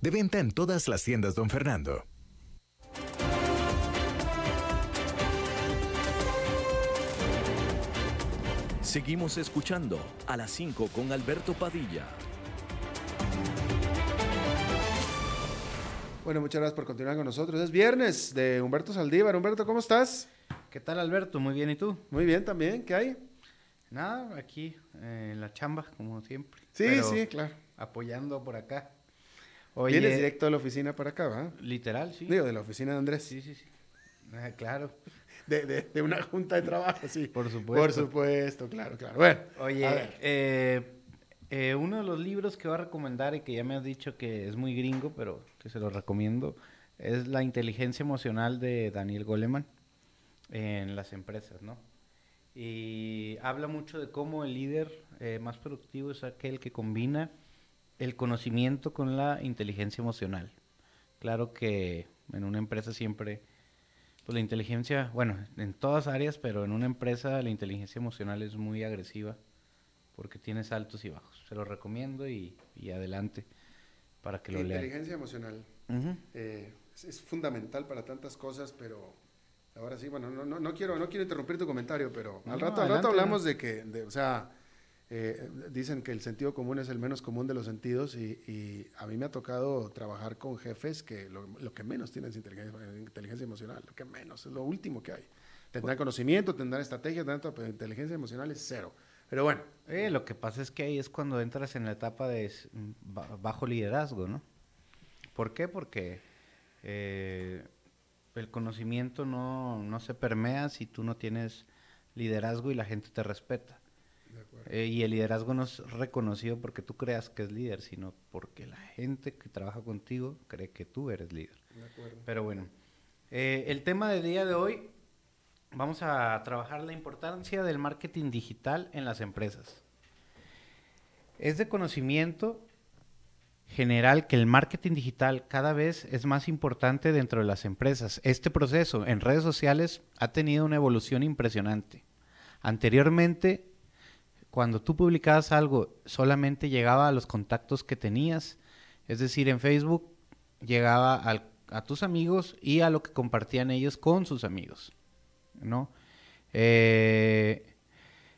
De venta en todas las tiendas, don Fernando. Seguimos escuchando a las 5 con Alberto Padilla.
Bueno, muchas gracias por continuar con nosotros. Es viernes de Humberto Saldívar. Humberto, ¿cómo estás?
¿Qué tal, Alberto? Muy bien, ¿y tú?
Muy bien también. ¿Qué hay?
Nada, aquí eh, en la chamba, como siempre.
Sí, sí, claro.
Apoyando por acá.
Oye, Vienes directo de la oficina para acá, ¿va?
Literal, sí.
Digo, de la oficina de Andrés.
Sí, sí, sí. Ah, claro.
De, de, una junta de trabajo, sí.
Por supuesto.
Por supuesto, claro, claro. Bueno.
Oye, eh, eh, uno de los libros que voy a recomendar y que ya me has dicho que es muy gringo, pero que se lo recomiendo, es La inteligencia emocional de Daniel Goleman en las empresas, ¿no? Y habla mucho de cómo el líder eh, más productivo es aquel que combina el conocimiento con la inteligencia emocional. Claro que en una empresa siempre, pues la inteligencia, bueno, en todas áreas, pero en una empresa la inteligencia emocional es muy agresiva porque tienes altos y bajos. Se lo recomiendo y, adelante para que lo lean.
Inteligencia emocional eh, es, fundamental para tantas cosas, pero ahora sí, bueno, no, no, no, quiero, no quiero interrumpir tu comentario, pero al rato, al rato hablamos de que, de, o sea, eh, dicen que el sentido común es el menos común de los sentidos y, a mí me ha tocado trabajar con jefes que lo, que menos tienen es inteligencia, emocional, lo que menos, es lo último que hay. Tendrán conocimiento, tendrán estrategia, pero inteligencia emocional es cero. Pero bueno.
Eh, lo que pasa es que ahí es cuando entras en la etapa de bajo liderazgo, ¿no? ¿Por qué? Porque eh, el conocimiento no, no se permea si tú no tienes liderazgo y la gente te respeta. Eh, y el liderazgo no es reconocido porque tú creas que es líder, sino porque la gente que trabaja contigo cree que tú eres líder. Pero bueno, eh, el tema del día de hoy, vamos a trabajar la importancia del marketing digital en las empresas. Es de conocimiento general que el marketing digital cada vez es más importante dentro de las empresas. Este proceso en redes sociales ha tenido una evolución impresionante. Anteriormente cuando tú publicabas algo, solamente llegaba a los contactos que tenías. Es decir, en Facebook llegaba a tus amigos y a lo que compartían ellos con sus amigos. ¿no? Eh,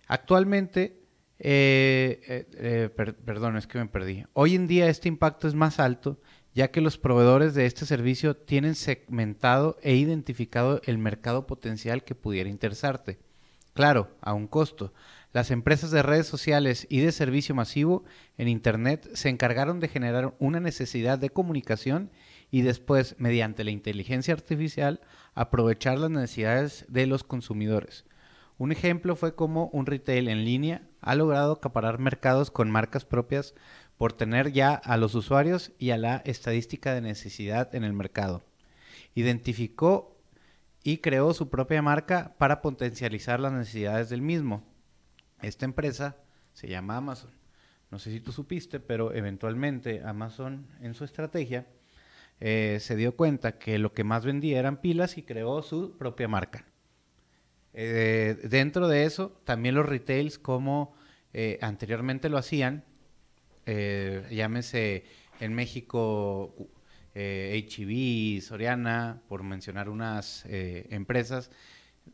actualmente, eh, eh, perdón, es que me perdí. Hoy en día este impacto es más alto ya que los proveedores de este servicio tienen segmentado e identificado el mercado potencial que pudiera interesarte. Claro, a un costo. Las empresas de redes sociales y de servicio masivo en Internet se encargaron de generar una necesidad de comunicación y después, mediante la inteligencia artificial, aprovechar las necesidades de los consumidores. Un ejemplo fue cómo un retail en línea ha logrado acaparar mercados con marcas propias por tener ya a los usuarios y a la estadística de necesidad en el mercado. Identificó y creó su propia marca para potencializar las necesidades del mismo. Esta empresa se llama Amazon. No sé si tú supiste, pero eventualmente Amazon en su estrategia eh, se dio cuenta que lo que más vendía eran pilas y creó su propia marca. Eh, dentro de eso, también los retails como eh, anteriormente lo hacían, llámese en México HB, Soriana, por mencionar unas empresas,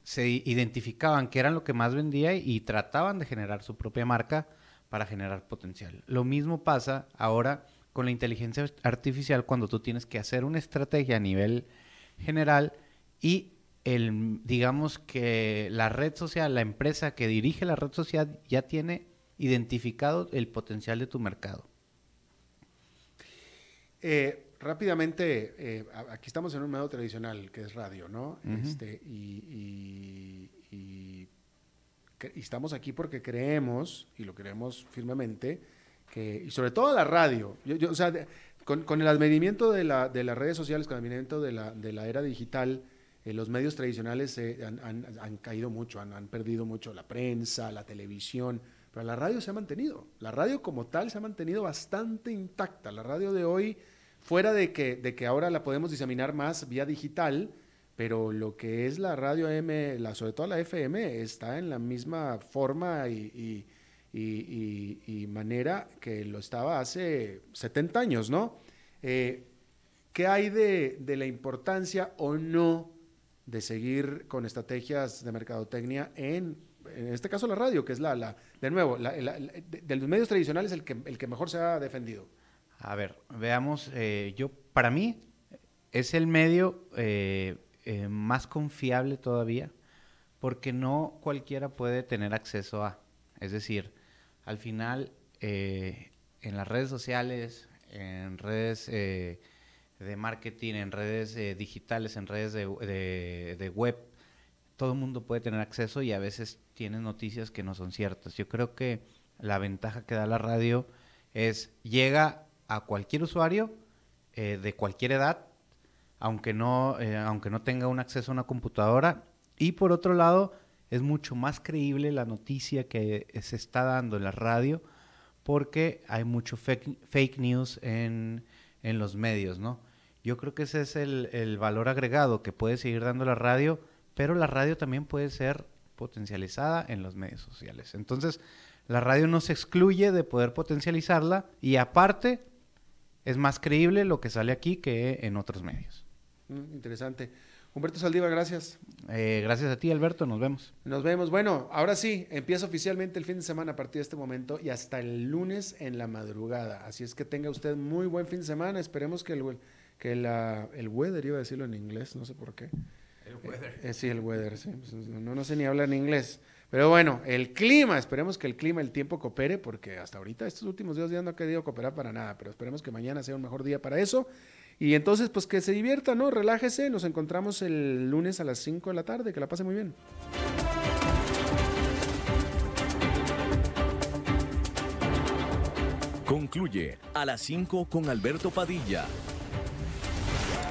se identificaban que eran lo que más vendía y trataban de generar su propia marca para generar potencial. Lo mismo pasa ahora con la inteligencia artificial cuando tú tienes que hacer una estrategia a nivel general y el, digamos que la red social, la empresa que dirige la red social ya tiene identificado el potencial de tu mercado.
Eh, rápidamente, eh, aquí estamos en un medio tradicional que es radio, ¿no? este, y, estamos aquí porque creemos, y lo creemos firmemente, que, y sobre todo la radio, yo, o sea, con, el advenimiento de, la, de, las redes sociales, con el advenimiento de la, de la era digital, eh, los medios tradicionales han, han, caído mucho, han, perdido mucho la prensa, la televisión, pero la radio se ha mantenido. La radio como tal se ha mantenido bastante intacta. La radio de hoy Fuera de que, de que ahora la podemos diseminar más vía digital, pero lo que es la radio M, la, sobre todo la FM, está en la misma forma y, manera que lo estaba hace 70 años, ¿no? Eh, ¿Qué hay de, la importancia o no de seguir con estrategias de mercadotecnia en, en este caso la radio, que es la, la de nuevo, de, los medios tradicionales el que, el que mejor se ha defendido?
A ver, veamos, eh, yo, para mí, es el medio eh, eh, más confiable todavía, porque no cualquiera puede tener acceso a. Es decir, al final, en las redes sociales, en redes eh, de marketing, en redes eh, digitales, en redes de, web, todo el mundo puede tener acceso y a veces tiene noticias que no son ciertas. Yo creo que la ventaja que da la radio es llega a cualquier usuario eh, de cualquier edad, aunque no, aunque no tenga un acceso a una computadora. Y por otro lado, es mucho más creíble la noticia que se está dando en la radio porque hay mucho fake, news en, los medios, ¿no? Yo creo que ese es el, valor agregado que puede seguir dando la radio, pero la radio también puede ser potencializada en los medios sociales. Entonces, la radio no se excluye de poder potencializarla y aparte es más creíble lo que sale aquí que en otros medios.
Mm, interesante. Humberto Saldívar, gracias.
Eh, gracias a ti, Alberto. Nos vemos.
Nos vemos. Bueno, ahora sí, empieza oficialmente el fin de semana a partir de este momento y hasta el lunes en la madrugada. Así es que tenga usted muy buen fin de semana. Esperemos que el, que la, el weather, iba a decirlo en inglés, no sé por qué. El weather. Eh, sí, el weather, sí. Pues, no, no sé ni hablar en inglés. Pero bueno, el clima, esperemos que el clima, el tiempo coopere, porque hasta ahorita, estos últimos días ya no ha querido cooperar para nada, pero esperemos que mañana sea un mejor día para eso. Y entonces, pues que se divierta, ¿no? Relájese. Nos encontramos el lunes a las 5 de la tarde. Que la pase muy bien.
Concluye a las 5 con Alberto Padilla.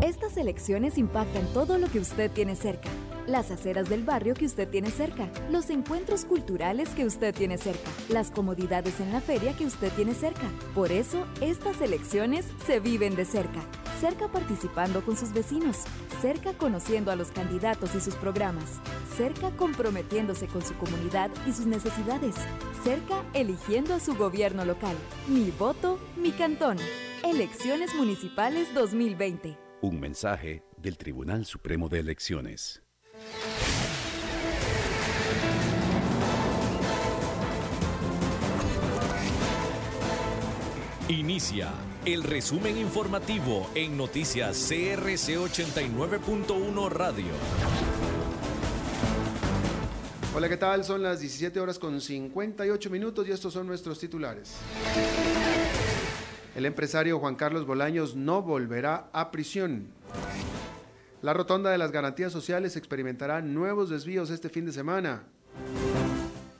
Estas elecciones impactan todo lo que usted tiene cerca. Las aceras del barrio que usted tiene cerca, los encuentros culturales que usted tiene cerca, las comodidades en la feria que usted tiene cerca. Por eso, estas elecciones se viven de cerca. Cerca participando con sus vecinos, cerca conociendo a los candidatos y sus programas, cerca comprometiéndose con su comunidad y sus necesidades, cerca eligiendo a su gobierno local. Mi voto, mi cantón. Elecciones Municipales 2020.
Un mensaje del Tribunal Supremo de Elecciones.
Inicia el resumen informativo en noticias CRC 89.1 Radio.
Hola, ¿qué tal? Son las 17 horas con 58 minutos y estos son nuestros titulares. El empresario Juan Carlos Bolaños no volverá a prisión. La rotonda de las garantías sociales experimentará nuevos desvíos este fin de semana.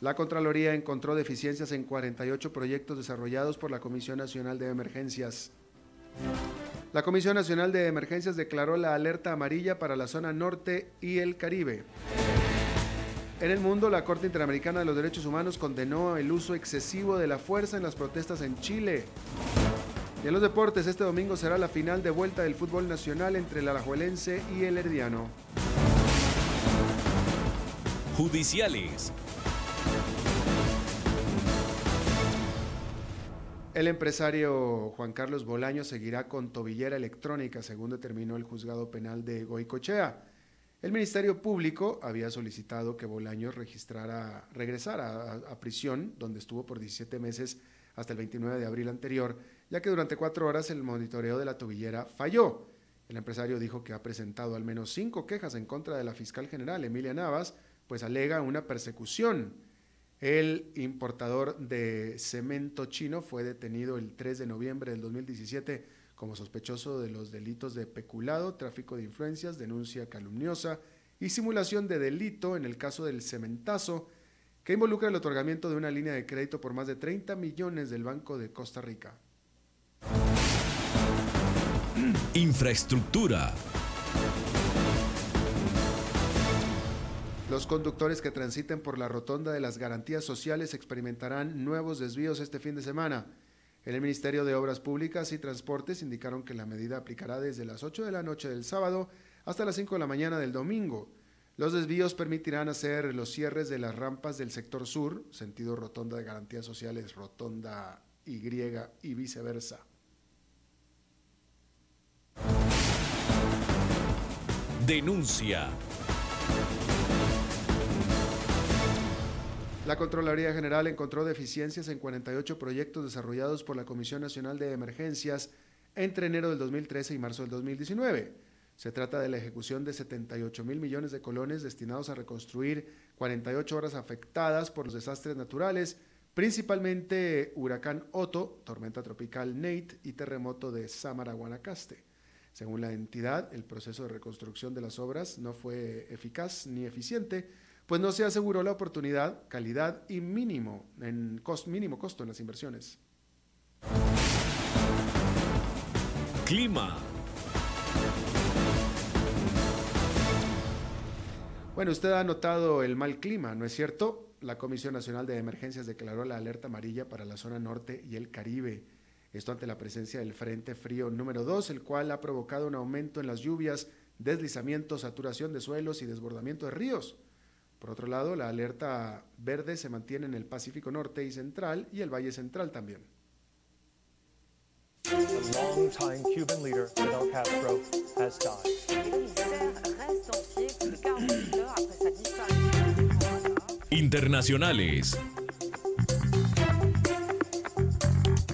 La Contraloría encontró deficiencias en 48 proyectos desarrollados por la Comisión Nacional de Emergencias. La Comisión Nacional de Emergencias declaró la alerta amarilla para la zona norte y el Caribe. En el mundo, la Corte Interamericana de los Derechos Humanos condenó el uso excesivo de la fuerza en las protestas en Chile. Y en los deportes, este domingo será la final de vuelta del fútbol nacional entre el Alajuelense y el Herdiano.
Judiciales.
El empresario Juan Carlos Bolaño seguirá con tobillera electrónica, según determinó el juzgado penal de Goicochea. El Ministerio Público había solicitado que Bolaño registrara, regresara a, a prisión, donde estuvo por 17 meses hasta el 29 de abril anterior, ya que durante cuatro horas el monitoreo de la tobillera falló. El empresario dijo que ha presentado al menos cinco quejas en contra de la fiscal general, Emilia Navas, pues alega una persecución. El importador de cemento chino fue detenido el 3 de noviembre del 2017 como sospechoso de los delitos de peculado, tráfico de influencias, denuncia calumniosa y simulación de delito en el caso del cementazo, que involucra el otorgamiento de una línea de crédito por más de 30 millones del Banco de Costa Rica.
Infraestructura.
Los conductores que transiten por la rotonda de las garantías sociales experimentarán nuevos desvíos este fin de semana. En el Ministerio de Obras Públicas y Transportes indicaron que la medida aplicará desde las 8 de la noche del sábado hasta las 5 de la mañana del domingo. Los desvíos permitirán hacer los cierres de las rampas del sector sur, sentido rotonda de garantías sociales, rotonda Y y viceversa.
Denuncia.
La Contraloría General encontró deficiencias en 48 proyectos desarrollados por la Comisión Nacional de Emergencias entre enero del 2013 y marzo del 2019. Se trata de la ejecución de 78 mil millones de colones destinados a reconstruir 48 horas afectadas por los desastres naturales, principalmente huracán Otto, tormenta tropical Nate y terremoto de Samara, Guanacaste. Según la entidad, el proceso de reconstrucción de las obras no fue eficaz ni eficiente, pues no se aseguró la oportunidad, calidad y mínimo, en mínimo costo en las inversiones.
Clima.
Bueno, usted ha notado el mal clima, ¿no es cierto? La Comisión Nacional de Emergencias declaró la alerta amarilla para la zona norte y el Caribe. Esto ante la presencia del Frente Frío número 2, el cual ha provocado un aumento en las lluvias, deslizamiento, saturación de suelos y desbordamiento de ríos. Por otro lado, la alerta verde se mantiene en el Pacífico Norte y Central y el Valle Central también.
Internacionales.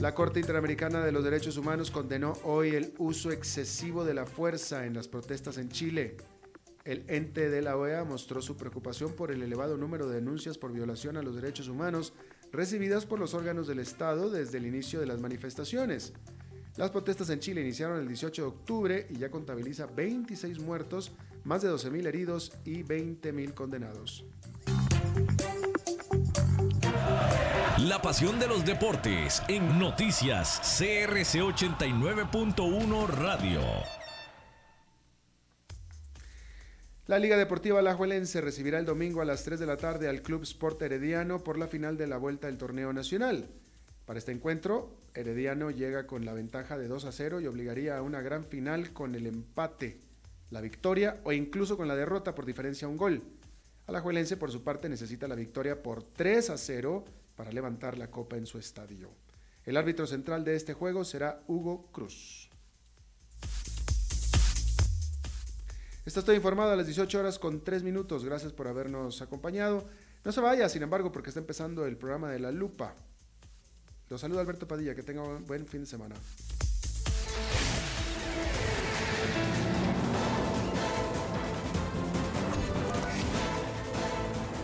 La Corte Interamericana de los Derechos Humanos condenó hoy el uso excesivo de la fuerza en las protestas en Chile. El ente de la OEA mostró su preocupación por el elevado número de denuncias por violación a los derechos humanos recibidas por los órganos del Estado desde el inicio de las manifestaciones. Las protestas en Chile iniciaron el 18 de octubre y ya contabiliza 26 muertos, más de 12.000 heridos y 20.000 condenados.
La pasión de los deportes en noticias CRC 89.1 Radio.
La Liga Deportiva Alajuelense recibirá el domingo a las 3 de la tarde al Club Sport Herediano por la final de la vuelta del torneo nacional. Para este encuentro, Herediano llega con la ventaja de 2 a 0 y obligaría a una gran final con el empate, la victoria o incluso con la derrota por diferencia a un gol. Alajuelense, por su parte, necesita la victoria por 3 a 0 para levantar la copa en su estadio. El árbitro central de este juego será Hugo Cruz. Está todo informado a las 18 horas con 3 minutos. Gracias por habernos acompañado. No se vaya, sin embargo, porque está empezando el programa de La Lupa. Los saluda Alberto Padilla. Que tenga un buen fin de semana.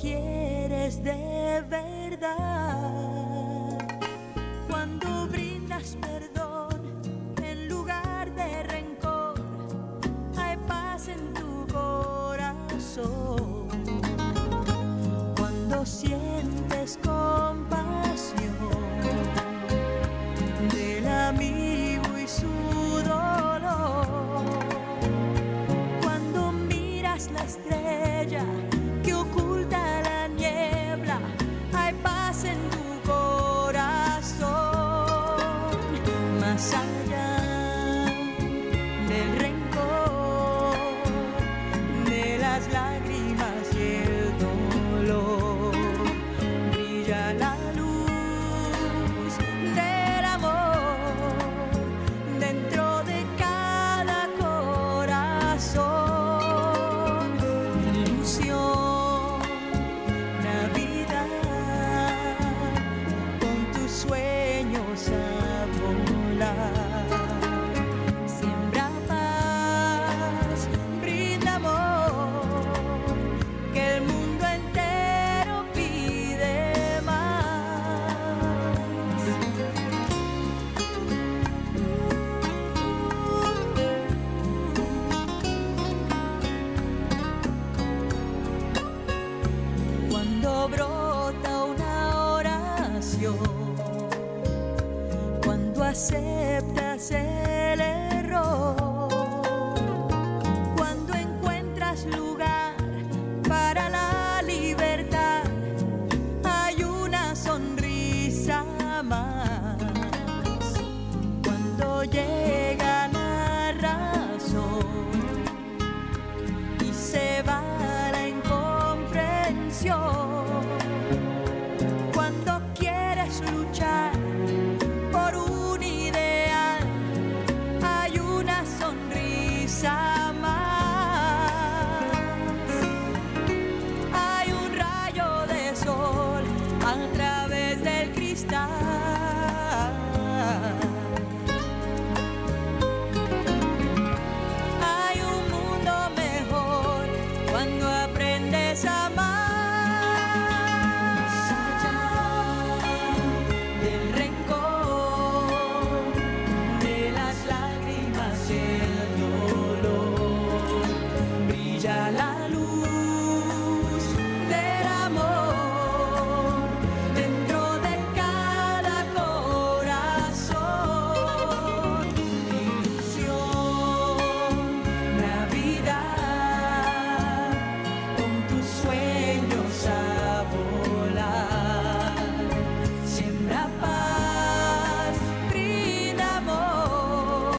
Quieres de